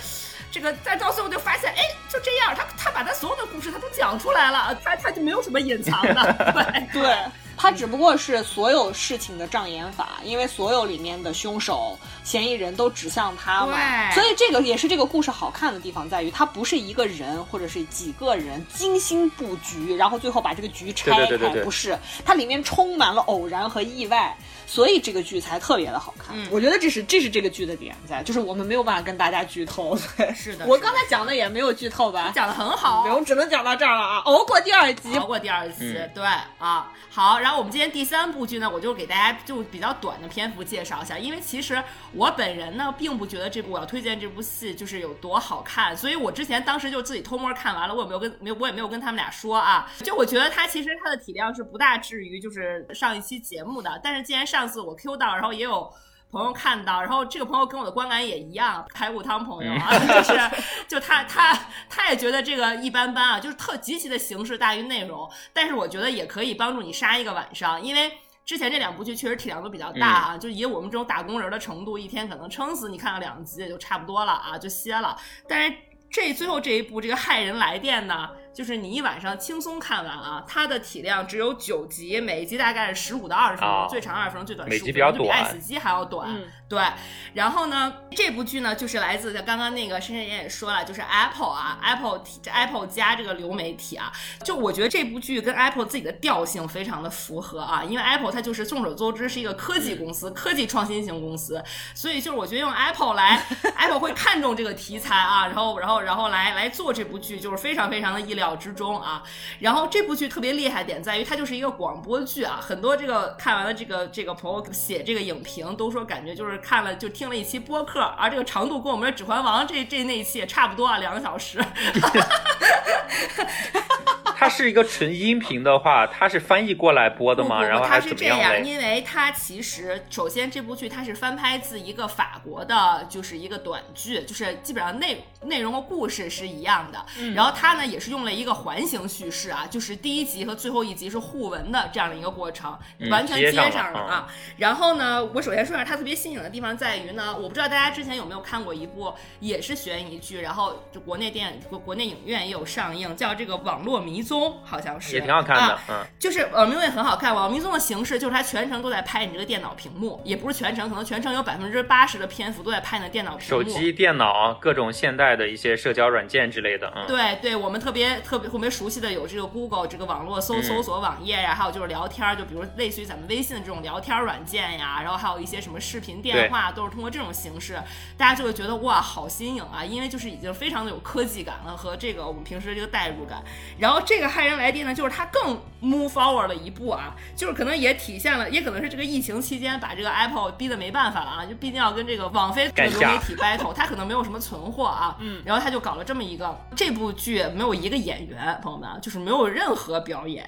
这个，再到最后就发现，哎，就这样，他他把他所有的故事他都讲出来了，他他就没有什么隐藏的，对对。他只不过是所有事情的障眼法，因为所有里面的凶手、嫌疑人都指向他嘛，所以这个也是这个故事好看的地方，在于它不是一个人或者是几个人精心布局，然后最后把这个局拆开，对对对对对不是，它里面充满了偶然和意外，所以这个剧才特别的好看。嗯我觉得这是这是这个剧的点在，就是我们没有办法跟大家剧透。对，是的是的我刚才讲的也没有剧透吧？讲的很好。我只能讲到这儿了啊！熬过第二集，熬过第二集，嗯对啊，好，然后我们今天第三部剧呢，我就给大家就比较短的篇幅介绍一下，因为其实我本人呢，并不觉得这部我要推荐这部戏就是有多好看，所以我之前当时就自己偷摸看完了，我也没有跟没有我也没有跟他们俩说啊，就我觉得它其实它的体量是不大至于就是上一期节目的，但是既然上次我 Q 到，然后也有。朋友看到，然后这个朋友跟我的观感也一样，排骨汤朋友啊，就是就他他他也觉得这个一般般啊，就是特极其的形式大于内容，但是我觉得也可以帮助你杀一个晚上，因为。之前这两部剧确实体量都比较大啊，就以我们这种打工人的程度，一天可能撑死你看了两集也就差不多了啊，就歇了。但是这最后这一部这个骇人来电呢，就是你一晚上轻松看完啊。它的体量只有九集，每一集大概是十五到二十分钟，哦最长二十分钟，最短每十五分钟，就比集比较短爱死机还要短。嗯对，然后呢，这部剧呢，就是来自刚刚那个深深妍也说了，就是 Apple 啊，Apple 这 Apple 加这个流媒体啊，就我觉得这部剧跟 Apple 自己的调性非常的符合啊，因为 Apple 它就是众所周知是一个科技公司、科技创新型公司，所以就是我觉得用 Apple 来，Apple 会看重这个题材啊，然后然后然后来来做这部剧，就是非常非常的意料之中啊。然后这部剧特别厉害点在于它就是一个广播剧啊，很多这个看完了这个这个朋友写这个影评都说感觉就是看了就听了一期播客，而这个长度跟我们的《指环王》这这那一期也差不多啊，两个小时。它是一个纯音频的话，它是翻译过来播的吗？不不不，然后还它是这样？因为它其实首先这部剧它是翻拍自一个法国的，就是一个短剧，就是基本上内内容和故事是一样的。嗯然后它呢也是用了一个环形叙事啊，就是第一集和最后一集是互文的这样的一个过程，嗯完全接接上了啊。然后呢，我首先说一下它特别新颖的地方在于呢，我不知道大家之前有没有看过一部也是悬疑剧，然后就国内电影国国内影院也有上映，叫这个《网络迷踪》，好像是也挺好看的啊，嗯，就是网迷踪也很好看，网络迷踪的形式就是它全程都在拍你这个电脑屏幕，也不是全程，可能全程有百分之八十的篇幅都在拍你的电脑屏幕。手机、电脑各种现代的一些社交软件之类的，嗯，对对，我们特别特别特别熟悉的有这个 Google 这个网络搜嗯。搜索网页呀、还有就是聊天儿，就比如类似于咱们微信的这种聊天软件呀，然后还有一些什么视频电话，都是通过这种形式，大家就会觉得哇，好新颖啊，因为就是已经非常的有科技感了和这个我们平时的这个代入感。然后这个骇人来电呢，就是它更 move forward 了一步啊，就是可能也体现了，也可能是这个疫情期间把这个 Apple 逼得没办法了啊，就毕竟要跟这个网飞这个流媒体 battle，它可能没有什么存货啊，嗯，然后他就搞了这么一个，这部剧没有一个演员，朋友们，就是没有任何表演，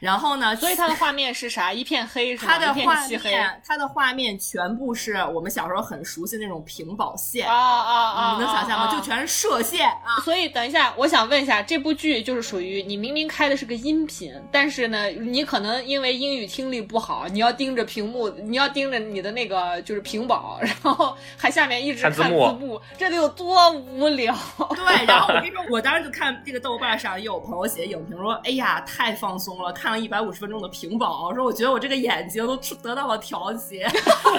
然后呢，所以它的画面是啥？一片黑是吗？一片它的画。面，它的画面全部是我们小时候很熟悉那种屏保线。啊啊啊！你能想象吗？啊就全是射线啊！所以等一下，我想问一下，这部剧就是属于你明明开的是个音频，但是呢，你可能因为英语听力不好，你要盯着屏幕，你要盯着你的那个就是屏保，然后还下面一直看看字幕字幕，这得有多无聊？对，然后我跟你说，我当时就看这个豆瓣上也有朋友写影评说，哎呀，太放松了，看了一百五十分钟的屏保，说我觉得我这个眼睛都得到了调节。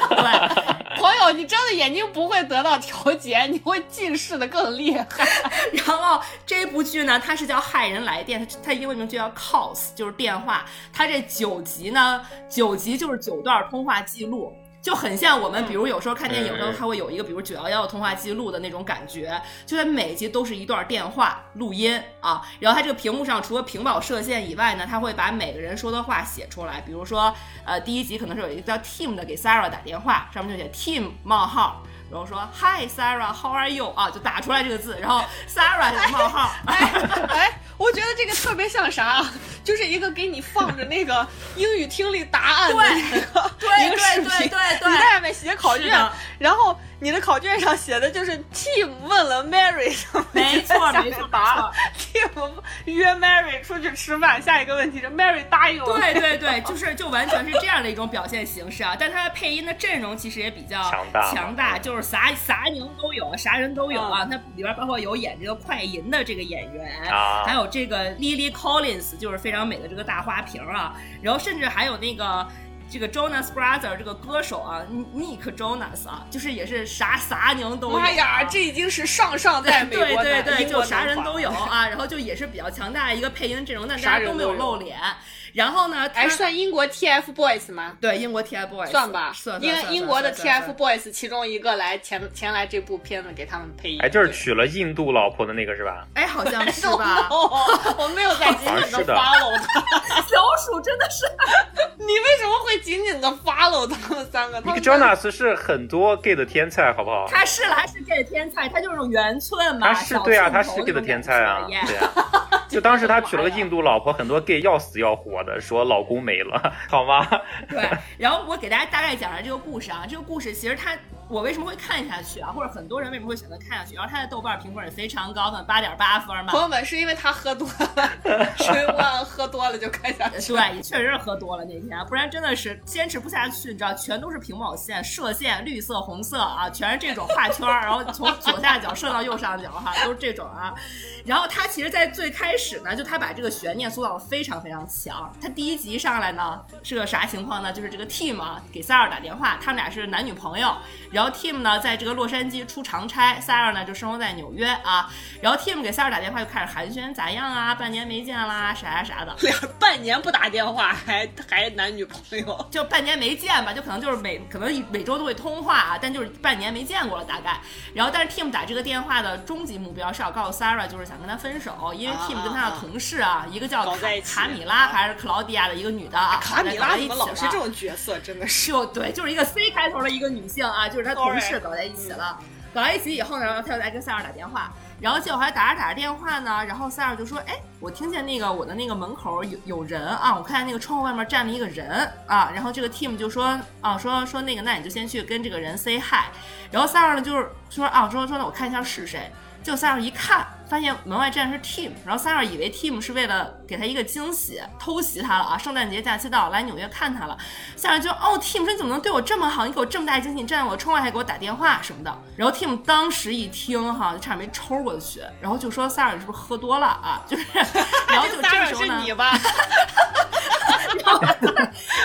对，朋友，你真的眼睛不会得到调节，你会近视的更厉害。然后这部剧呢，它是叫《骇人来电》，它它英文名就叫 Calls，就是电话。它这九集呢，九集就是九段通话记录。就很像我们，比如有时候看电影的时候，嗯它会有一个，比如九幺幺的通话记录的那种感觉，就是每集都是一段电话录音啊。然后它这个屏幕上除了屏保射线以外呢，它会把每个人说的话写出来。比如说，呃，第一集可能是有一个叫 Tim 的给 Sarah 打电话，上面就写 Tim 冒号。然后说 Hi Sarah，How are you？啊，就打出来这个字，然后 Sarah 就冒号，哎，我觉得这个特别像啥？就是一个给你放着那个英语听力答案的对那个对一个视频，对对对对你在上面写考卷，然后你的考卷上写的就是 Tim 问了 Mary 什么，没错下面没错答 Tim 约 Mary 出去吃饭，下一个问题是 Mary 答应了。对对对，就是就完全是这样的一种表现形式啊。但它的配音的阵容其实也比较强大强大就是啥啥宁都有，啥人都有啊。它里边包括有演这个快银的这个演员，啊还有这个 Lily Collins，就是非常美的这个大花瓶啊。然后甚至还有那个。这个 Jonas Brother 这个歌手啊，Nick Jonas 啊，就是也是啥啥宁都有、啊。妈呀，这已经是上上代美对国男对对，英国就啥人都有啊，然后就也是比较强大的一个配音阵容，但大家都没有露脸。然后呢，哎，算英国 TFBOYS 吗？对英国 TFBOYS 算吧，算因为英国的 TFBOYS 其中一个来前前来这部片子给他们配音，哎，就是娶了印度老婆的那个是吧？哎，好像是吧？哦，我没有在紧紧的 follow 他，小鼠真的是你为什么会紧紧的 follow 他们三个？他那个们 Jonas 是很多 gay 的天才，好不好？他是了，他是 gay 的天才，他就是种圆寸嘛，他是对啊，他是 gay 的天才啊，对啊。就当时他 娶了个印度老婆，很多 gay 要死要活说老公没了，好吗？对，然后我给大家大概讲一下这个故事啊。这个故事其实它，我为什么会看下去啊？或者很多人为什么会选择看下去？然后他的豆瓣评分也非常高，的八点八分嘛。朋友们是因为他喝多了，水万喝多了就看下去。对，确实是喝多了那天，不然真的是坚持不下去。你知道，全都是平保线、射线，绿色、红色啊，全是这种画圈，然后从左下角射到右上角哈，都是这种啊。然后他其实，在最开始呢，就他把这个悬念塑造的非常非常强。他第一集上来呢是个啥情况呢？就是这个 Tim 啊给 Sarah 打电话，他们俩是男女朋友。然后 Tim 呢在这个洛杉矶出长差，Sarah 呢就生活在纽约啊。然后 Tim 给 Sarah 打电话就开始寒暄，咋样啊？半年没见啦，啥啥啥的。俩半年不打电话还还男女朋友，就半年没见吧，就可能就是每可能每周都会通话啊，但就是半年没见过了大概。然后但是 Tim 打这个电话的终极目标是要告诉 Sarah 就是想跟他分手，因为 Tim 跟他的同事啊，一个叫卡卡米拉还是克劳迪亚的一个女的啊，卡米拉怎么老是这种角色，真的是就对，就是一个 C 开头的一个女性啊，就是他同事搞在一起了，搞在一起以后呢，然后他就来跟塞尔打电话，然后结果还打着打着电话呢，然后塞尔就说，哎，我听见那个我的那个门口有有人啊，我看见那个窗户外面站了一个人啊，然后这个 team 就说，啊，说说那个，那你就先去跟这个人 say hi，然后塞尔呢就是说，啊，说说那我看一下是谁。结果 Sarah 一看，发现门外站的是 Tim，然后 Sarah 以为 Tim 是为了给他一个惊喜，偷袭他了啊！圣诞节假期到，来纽约看他了。Sarah 就哦，Tim 说你怎么能对我这么好？你给我这么大惊喜，你站在我窗外还给我打电话什么的。然后 Tim 当时一听哈，就差点没抽过去，然后就说 Sarah 你是不是喝多了啊？就是，然后就这个时候呢，是你吧？然后，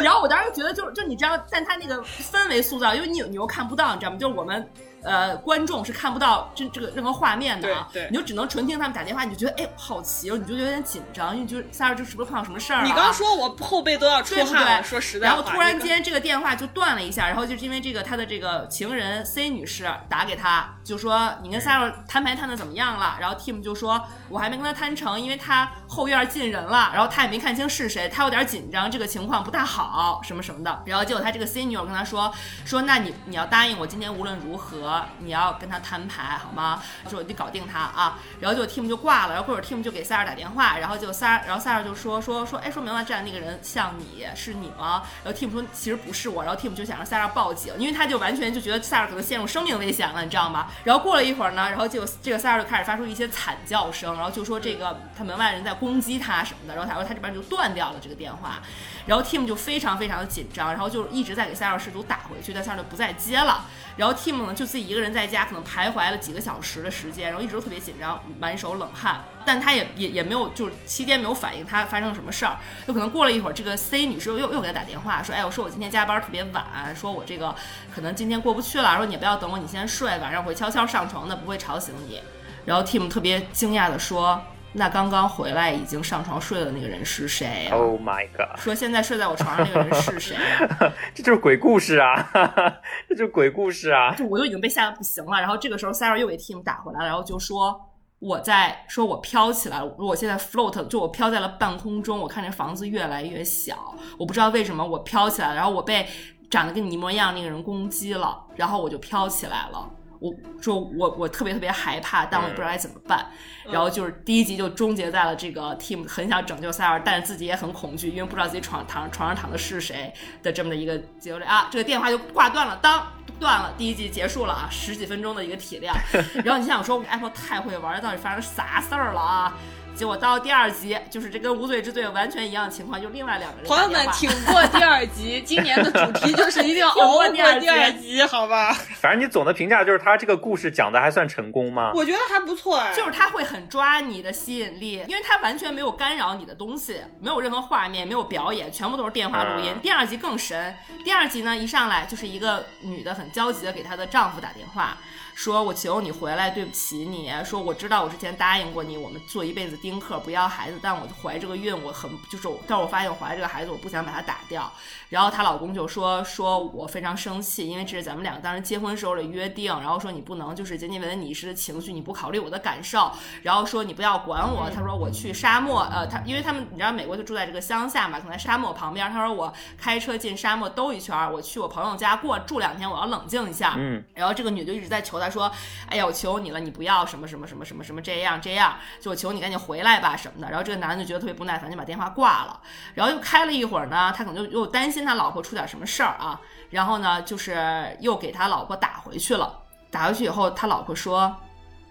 然后我当时觉得就就你知道，但他那个氛围塑造，因为你你又看不到，你知道吗？就是我们。呃，观众是看不到这这个任何画面的啊，你就只能纯听他们打电话，你就觉得哎好奇，你就有点紧张，因为就是萨尔就是不是碰到什么事儿了？你刚说我后背都要出汗了，说实在然后突然间这个电话就断了一下，然后就是因为这个他的这个情人 C 女士打给他，就说你跟萨尔摊牌摊的怎么样了？然后 Tim 就说我还没跟他摊成，因为他后院进人了，然后他也没看清是谁，他有点紧张，这个情况不大好，什么什么的。然后结果他这个 C 女友跟他说说那你你要答应我今天无论如何。你要跟他摊牌好吗？说你搞定他啊，然后就 Tim 就挂了，然后或者 Tim 就给塞尔打电话，然后就塞尔，然后塞尔就说说说，哎，说明了站那个人像你是你吗？然后 Tim 说其实不是我，然后 Tim 就想让塞尔报警，因为他就完全就觉得塞尔可能陷入生命危险了，你知道吗？然后过了一会儿呢，然后就这个塞尔就开始发出一些惨叫声，然后就说这个他门外人在攻击他什么的，然后他说他这边就断掉了这个电话，然后 Tim 就非常非常的紧张，然后就一直在给塞尔试图打回去，但塞尔就不再接了。然后 Tim 呢就自己一个人在家，可能徘徊了几个小时的时间，然后一直都特别紧张，满手冷汗，但他也也也没有，就是期间没有反应他发生了什么事儿。就可能过了一会儿，这个 C 女士又又又给他打电话说，哎，我说我今天加班特别晚，说我这个可能今天过不去了，说你不要等我，你先睡，晚上我会悄悄上床的，不会吵醒你。然后 Tim 特别惊讶的说。那刚刚回来已经上床睡了那个人是谁？Oh my god！说现在睡在我床上那个人是谁？这就是鬼故事啊！这就是鬼故事啊！就我都已经被吓得不行了。然后这个时候，Sarah 又给 Tim 打回来了，然后就说我在说我飘起来了，我现在 float，就我飘在了半空中。我看这房子越来越小，我不知道为什么我飘起来了，然后我被长得跟你一模一样那个人攻击了，然后我就飘起来了。我说我我特别特别害怕，但我也不知道该怎么办。然后就是第一集就终结在了这个 Team 很想拯救塞尔，但是自己也很恐惧，因为不知道自己床躺床上躺的是谁的这么的一个结果啊。这个电话就挂断了，当断了，第一集结束了啊，十几分钟的一个体量。然后你想说 Apple 太会玩，到底发生啥事儿了啊？结果到第二集，就是这跟无罪之罪完全一样的情况，就另外两个人。朋友们挺过第二集，今年的主题 就是一定要熬过第二集，好吧？反正你总的评价就是他这个故事讲的还算成功吗？我觉得还不错哎，就是他会很抓你的吸引力，因为他完全没有干扰你的东西，没有任何画面，没有表演，全部都是电话录音。第二集更神，第二集呢一上来就是一个女的很焦急的给她的丈夫打电话。说我求你回来，对不起你。说我知道我之前答应过你，我们做一辈子丁克，不要孩子。但我怀这个孕，我很就是，但我发现我怀这个孩子，我不想把它打掉。然后她老公就说，说我非常生气，因为这是咱们两个当时结婚时候的约定。然后说你不能就是仅仅为了你一时的情绪，你不考虑我的感受。然后说你不要管我。他说我去沙漠，呃，他因为他们你知道美国就住在这个乡下嘛，可能在沙漠旁边。他说我开车进沙漠兜一圈，我去我朋友家过住两天，我要冷静一下。嗯。然后这个女的就一直在求他。他说：“哎呀，我求你了，你不要什么什么什么什么什么这样这样，就我求你赶紧回来吧什么的。”然后这个男的就觉得特别不耐烦，就把电话挂了。然后又开了一会儿呢，他可能就又担心他老婆出点什么事儿啊，然后呢，就是又给他老婆打回去了。打回去以后，他老婆说：“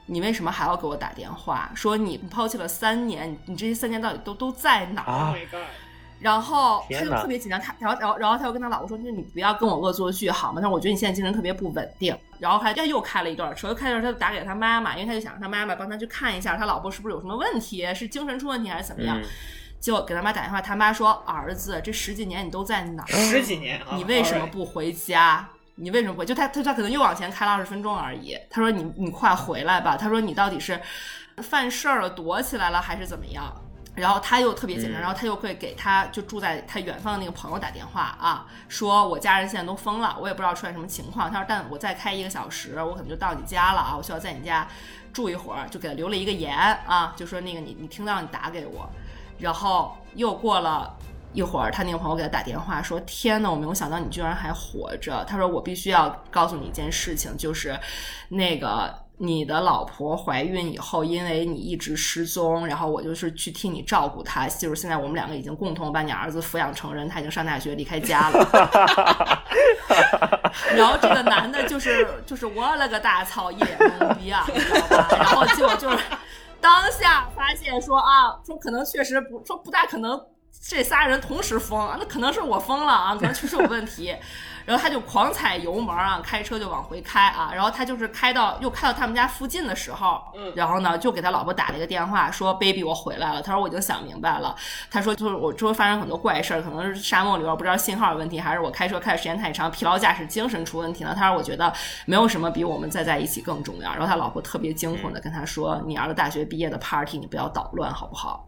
你为什么还要给我打电话？说你抛弃了三年，你这些三年到底都都在哪儿？” Oh！然后他就特别紧张，他然后然后然后他又跟他老婆说，就是你不要跟我恶作剧好吗？但是我觉得你现在精神特别不稳定。然后还又又开了一段车，又开了一段，他就打给他妈妈，因为他就想让他妈妈帮他去看一下他老婆是不是有什么问题，是精神出问题还是怎么样。嗯结果给他妈打电话，他妈说：“儿子，这十几年你都在哪儿？十几年啊，你为什么不回家？你为什么不回？就他他他可能又往前开了二十分钟而已。他说你你快回来吧。他说你到底是犯事儿了躲起来了还是怎么样？然后他又特别紧张，嗯然后他又会给他就住在他远方的那个朋友打电话啊，说我家人现在都疯了，我也不知道出现什么情况。他说但我再开一个小时，我可能就到你家了啊，我需要在你家住一会儿，就给他留了一个言啊，就说那个你你听到你打给我，然后又过了。一会儿，他那个朋友给他打电话说：“天呐，我没有想到你居然还活着。”他说：“我必须要告诉你一件事情，就是那个你的老婆怀孕以后，因为你一直失踪，然后我就是去替你照顾她。就是现在我们两个已经共同把你儿子抚养成人，他已经上大学离开家了。然后这个男的就是就是我了个大操，一脸懵逼啊，你知道吧？然后就就是当下发现说啊，说可能确实不说不大可能。这仨人同时疯，那可能是我疯了啊，可能确实有问题。然后他就狂踩油门啊，开车就往回开啊。然后他就是开到又开到他们家附近的时候，嗯然后呢就给他老婆打了一个电话，说：“baby，我回来了。”他说：“我已经想明白了。”他说：“就是我周围发生很多怪事儿，可能是沙漠里边不知道信号有问题，还是我开车开的时间太长，疲劳驾驶、精神出问题了。”他说：“我觉得没有什么比我们再在一起更重要。”然后他老婆特别惊恐的跟他说：“你儿子大学毕业的 party 你不要捣乱好不好？”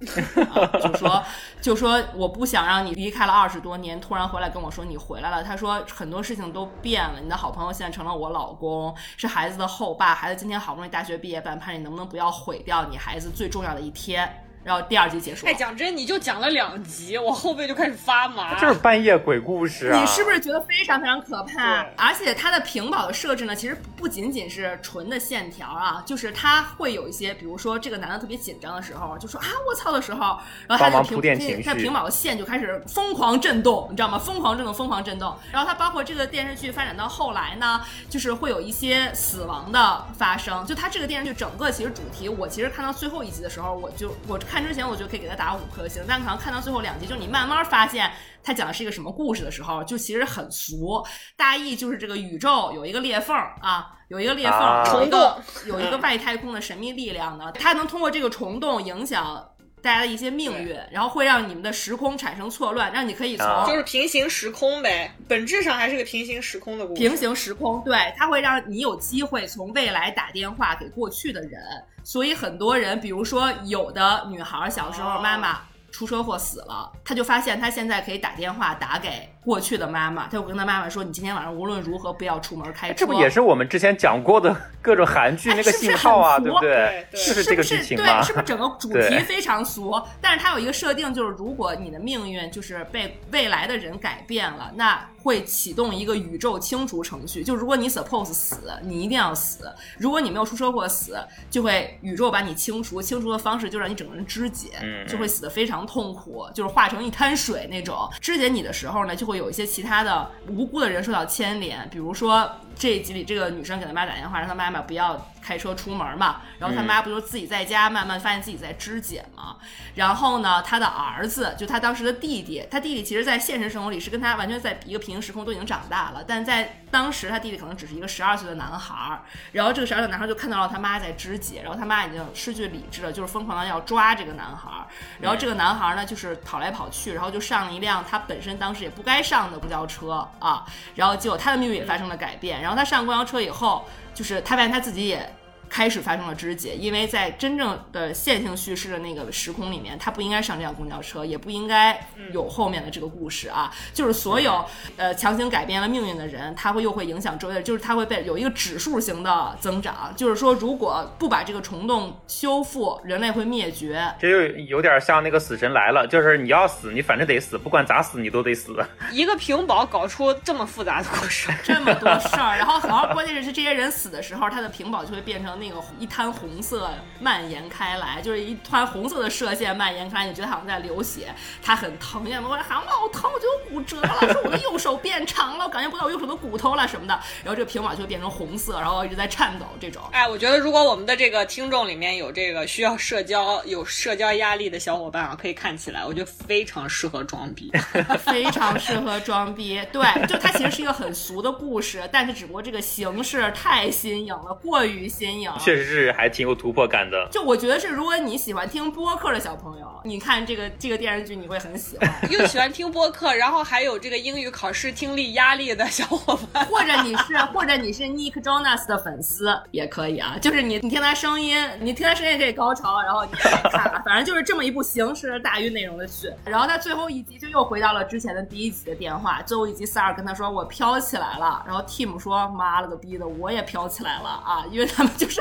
啊、就说就说我不想让你离开了二十多年，突然回来跟我说你回来了。他说很很多事情都变了，你的好朋友现在成了我老公，是孩子的后爸，孩子今天好不容易大学毕业办盼你能不能不要毁掉你孩子最重要的一天？然后第二集结束了哎，。讲真，你就讲了两集，我后背就开始发麻。这是半夜鬼故事啊！你是不是觉得非常非常可怕？而且它的屏保的设置呢，其实不仅仅是纯的线条啊，就是它会有一些，比如说这个男的特别紧张的时候，就说啊我操的时候，然后他的屏铺垫情绪他屏保的线就开始疯狂震动，你知道吗？疯狂震动，疯狂震动。然后它包括这个电视剧发展到后来呢，就是会有一些死亡的发生。就它这个电视剧整个其实主题，我其实看到最后一集的时候，我就我看之前我就可以给他打五颗星，但可能看到最后两集，就是你慢慢发现。他讲的是一个什么故事的时候，就其实很俗，大意就是这个宇宙有一个裂缝啊，有一个裂缝，啊有一个虫洞 有一个外太空的神秘力量呢，它能通过这个虫洞影响大家的一些命运，然后会让你们的时空产生错乱，让你可以从啊就是平行时空呗，本质上还是个平行时空的故事。平行时空，对，它会让你有机会从未来打电话给过去的人。所以很多人，比如说有的女孩小时候哦。妈妈出车祸死了，她就发现她现在可以打电话打给过去的妈妈，她就跟她妈妈说：“你今天晚上无论如何不要出门开车。”这不也是我们之前讲过的 各种韩剧那个哎是不是信号啊，很俗对不对对？对就是这个是不是剧情吗对，？是不是整个主题非常俗？但是它有一个设定，就是如果你的命运就是被未来的人改变了，那会启动一个宇宙清除程序。就如果你 suppose 死，你一定要死；如果你没有出车祸死，就会宇宙把你清除。清除的方式就让你整个人肢解，嗯就会死得非常痛苦，就是化成一滩水那种。肢解你的时候呢，就会有一些其他的无辜的人受到牵连，比如说这一集里这个女生给她妈打电话，让她妈妈不要开车出门嘛，然后她妈不就自己在家慢慢发现自己在肢解嘛，然后呢，她的儿子就她当时的弟弟，她弟弟其实在现实生活里是跟她完全在一个平行时空都已经长大了，但在当时她弟弟可能只是一个十二岁的男孩儿，然后这个十二岁的男孩就看到了他妈在肢解，然后他妈已经失去理智了，就是疯狂的要抓这个男孩儿，然后这个男孩儿呢就是跑来跑去，然后就上了一辆他本身当时也不该上的公交车啊，然后结果他的命运也发生了改变，然后然后他上公交车以后，就是他发现他自己也。开始发生了肢解，因为在真正的线性叙事的那个时空里面，他不应该上这辆公交车，也不应该有后面的这个故事啊。就是所有呃强行改变了命运的人，他会又会影响周围，就是他会被有一个指数型的增长，就是说如果不把这个虫洞修复，人类会灭绝。这就有点像那个死神来了，就是你要死，你反正得死，不管咋死你都得死。一个屏保搞出这么复杂的故事，这么多事儿，然后然后关键是这些人死的时候，他的屏保就会变成那个一滩红色蔓延开来，就是一团红色的射线蔓延开来，你觉得好像在流血，他很疼呀，我喊我好疼，我觉得骨折了，说我的右手变长了，我感觉不到我右手的骨头了什么的，然后这个屏保就会变成红色，然后一直在颤抖这种。哎，我觉得如果我们的这个听众里面有这个需要社交、有社交压力的小伙伴啊，可以看起来，我觉得非常适合装逼，非常适合装逼。对，就它其实是一个很俗的故事，但是只不过这个形式太新颖了，过于新颖，确实是还挺有突破感的。就我觉得是，如果你喜欢听播客的小朋友，你看这个这个电视剧你会很喜欢。又喜欢听播客，然后还有这个英语考试听力压力的小伙伴，或者你是或者你是 Nick Jonas 的粉丝也可以啊，就是你你听他声音，你听他声音可以高潮，然后你也看，反正就是这么一部形式大于内容的剧。然后他最后一集就又回到了之前的第一集的电话，最后一集 Sar 跟他说我飘起来了，然后 Tim 说妈了个逼的，我也飘起来了啊，因为他们就是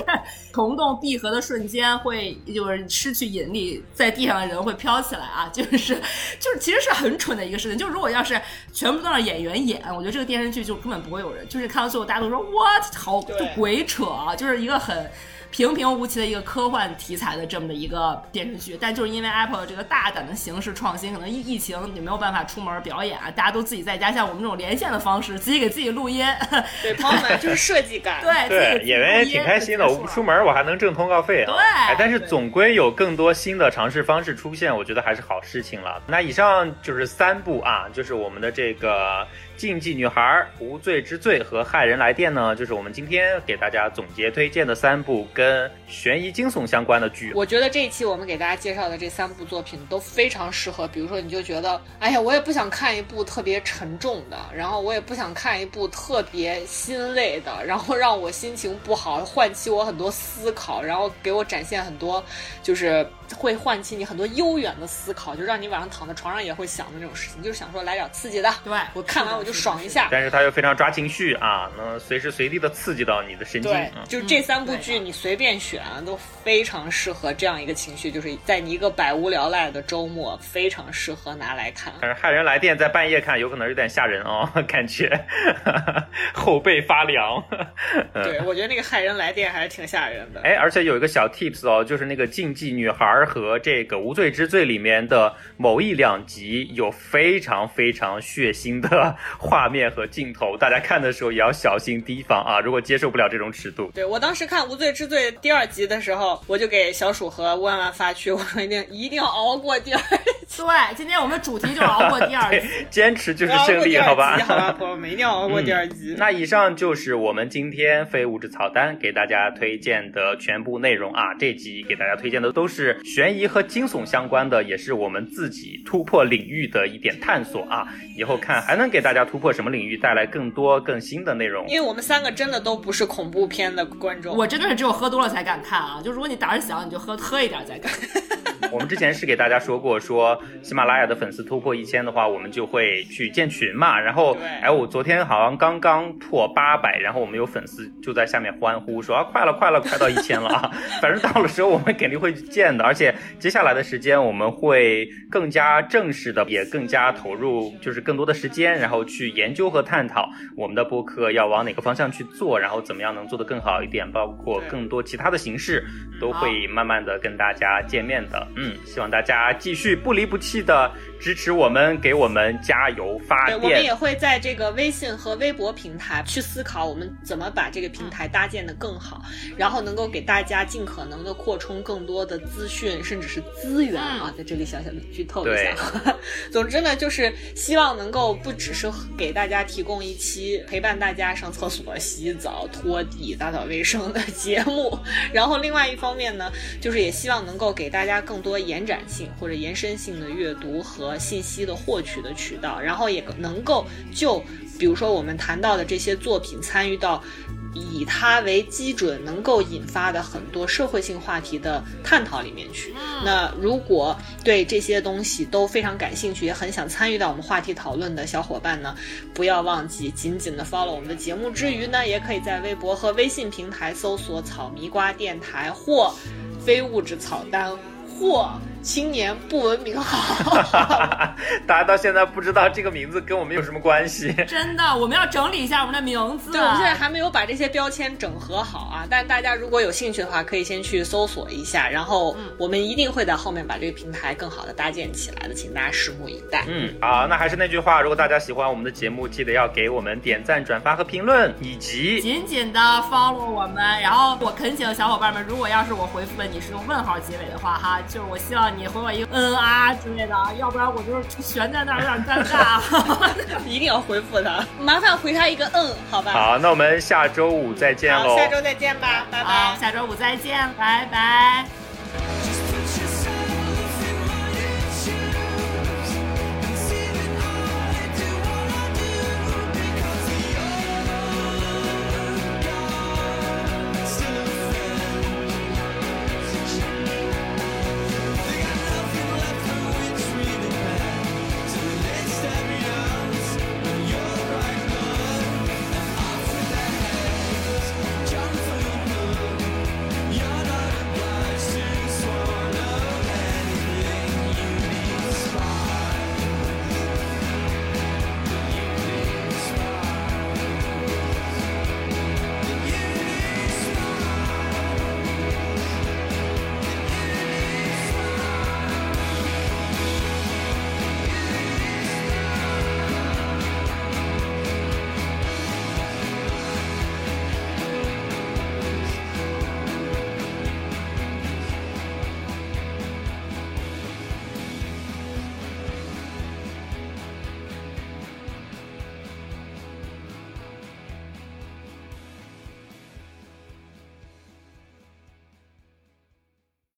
虫洞闭合的瞬间会就是失去引力，在地上的人会飘起来啊，就是 就是其实是很蠢的一个事情，就如果要是全部都让演员演，我觉得这个电视剧就根本不会有人，就是看到最后大家都说 what 好就鬼扯，就是一个很。平平无奇的一个科幻题材的这么的一个电视剧，但就是因为 Apple 这个大胆的形式创新，可能疫疫情你没有办法出门表演啊，大家都自己在家，像我们这种连线的方式，自己给自己录音。对，朋友们就是设计感。对对，演员也挺开心的，我不出门我还能挣通告费啊。对，但是总归有更多新的尝试方式出现，我觉得还是好事情了。那以上就是三部啊，就是我们的这个。禁忌女孩、无罪之罪和骇人来电呢，就是我们今天给大家总结推荐的三部跟悬疑惊悚相关的剧。我觉得这一期我们给大家介绍的这三部作品都非常适合。比如说，你就觉得，哎呀，我也不想看一部特别沉重的，然后我也不想看一部特别心累的，然后让我心情不好，唤起我很多思考，然后给我展现很多，就是会唤起你很多悠远的思考，就让你晚上躺在床上也会想的那种事情，就是想说来点刺激的。对我看完我。就爽一下，但是它又非常抓情绪啊，能随时随地的刺激到你的神经。对，就这三部剧你随便选都非常适合这样一个情绪，就是在你一个百无聊赖的周末，非常适合拿来看。但是骇人来电在半夜看有可能有点吓人哦，感觉 后背发凉。对，我觉得那个骇人来电还是挺吓人的。哎，而且有一个小 tips 哦，就是那个禁忌女孩和这个无罪之罪里面的某一两集有非常非常血腥的。画面和镜头，大家看的时候也要小心提防啊！如果接受不了这种尺度，对我当时看《无罪之罪》第二集的时候，我就给小鼠和万万发去，我说一定一定要熬过第二集。对，今天我们主题就是熬过第二集，坚持就是胜利，好吧？好吧，朋友们一定要熬过第二集。那以上就是我们今天非物质草单给大家推荐的全部内容啊！这集给大家推荐的都是悬疑和惊悚相关的，也是我们自己突破领域的一点探索啊！以后看还能给大家。突破什么领域，带来更多更新的内容？因为我们三个真的都不是恐怖片的观众，我真的是只有喝多了才敢看啊！就如果你胆儿小，你就喝喝一点再看。我们之前是给大家说过，说喜马拉雅的粉丝突破一千的话，我们就会去建群嘛。然后，哎，我昨天好像刚刚破八百，然后我们有粉丝就在下面欢呼说啊，快了，快了，快到一千了啊！反正到了时候我们肯定会去建的，而且且接下来的时间我们会更加正式的，也更加投入，就是更多的时间，然后去研究和探讨我们的播客要往哪个方向去做，然后怎么样能做得更好一点，包括更多其他的形式都会慢慢的跟大家见面的。嗯，希望大家继续不离不弃的支持我们，给我们加油发电。我们也会在这个微信和微博平台去思考，我们怎么把这个平台搭建的更好，然后能够给大家尽可能的扩充更多的资讯，甚至是资源啊。在这里小小的剧透一下。总之呢，就是希望能够不只是给大家提供一期陪伴大家上厕所、洗澡、拖地、打扫卫生的节目，然后另外一方面呢，就是也希望能够给大家更多。多延展性或者延伸性的阅读和信息的获取的渠道，然后也能够就比如说我们谈到的这些作品参与到。以它为基准能够引发的很多社会性话题的探讨里面去。那如果对这些东西都非常感兴趣，也很想参与到我们话题讨论的小伙伴呢，不要忘记紧紧的 follow 我们的节目之余呢，也可以在微博和微信平台搜索“草迷瓜电台”或“非物质草单”或。青年不文明好，大家到现在不知道这个名字跟我们有什么关系？真的，我们要整理一下我们的名字。对，我们现在还没有把这些标签整合好啊。但大家如果有兴趣的话，可以先去搜索一下，然后我们一定会在后面把这个平台更好的搭建起来的，请大家拭目以待。嗯，好，那还是那句话，如果大家喜欢我们的节目，记得要给我们点赞、转发和评论，以及紧紧的 follow 我们。然后我恳请小伙伴们，如果要是我回复的你是用问号结尾的话，哈，就是我希望。你回我一个嗯啊之类的，要不然我就是悬在那儿有点尴尬。一定要回复他，麻烦回他一个嗯，好吧？好，那我们下周五再见喽。下周再见吧，拜拜。下周五再见，拜拜。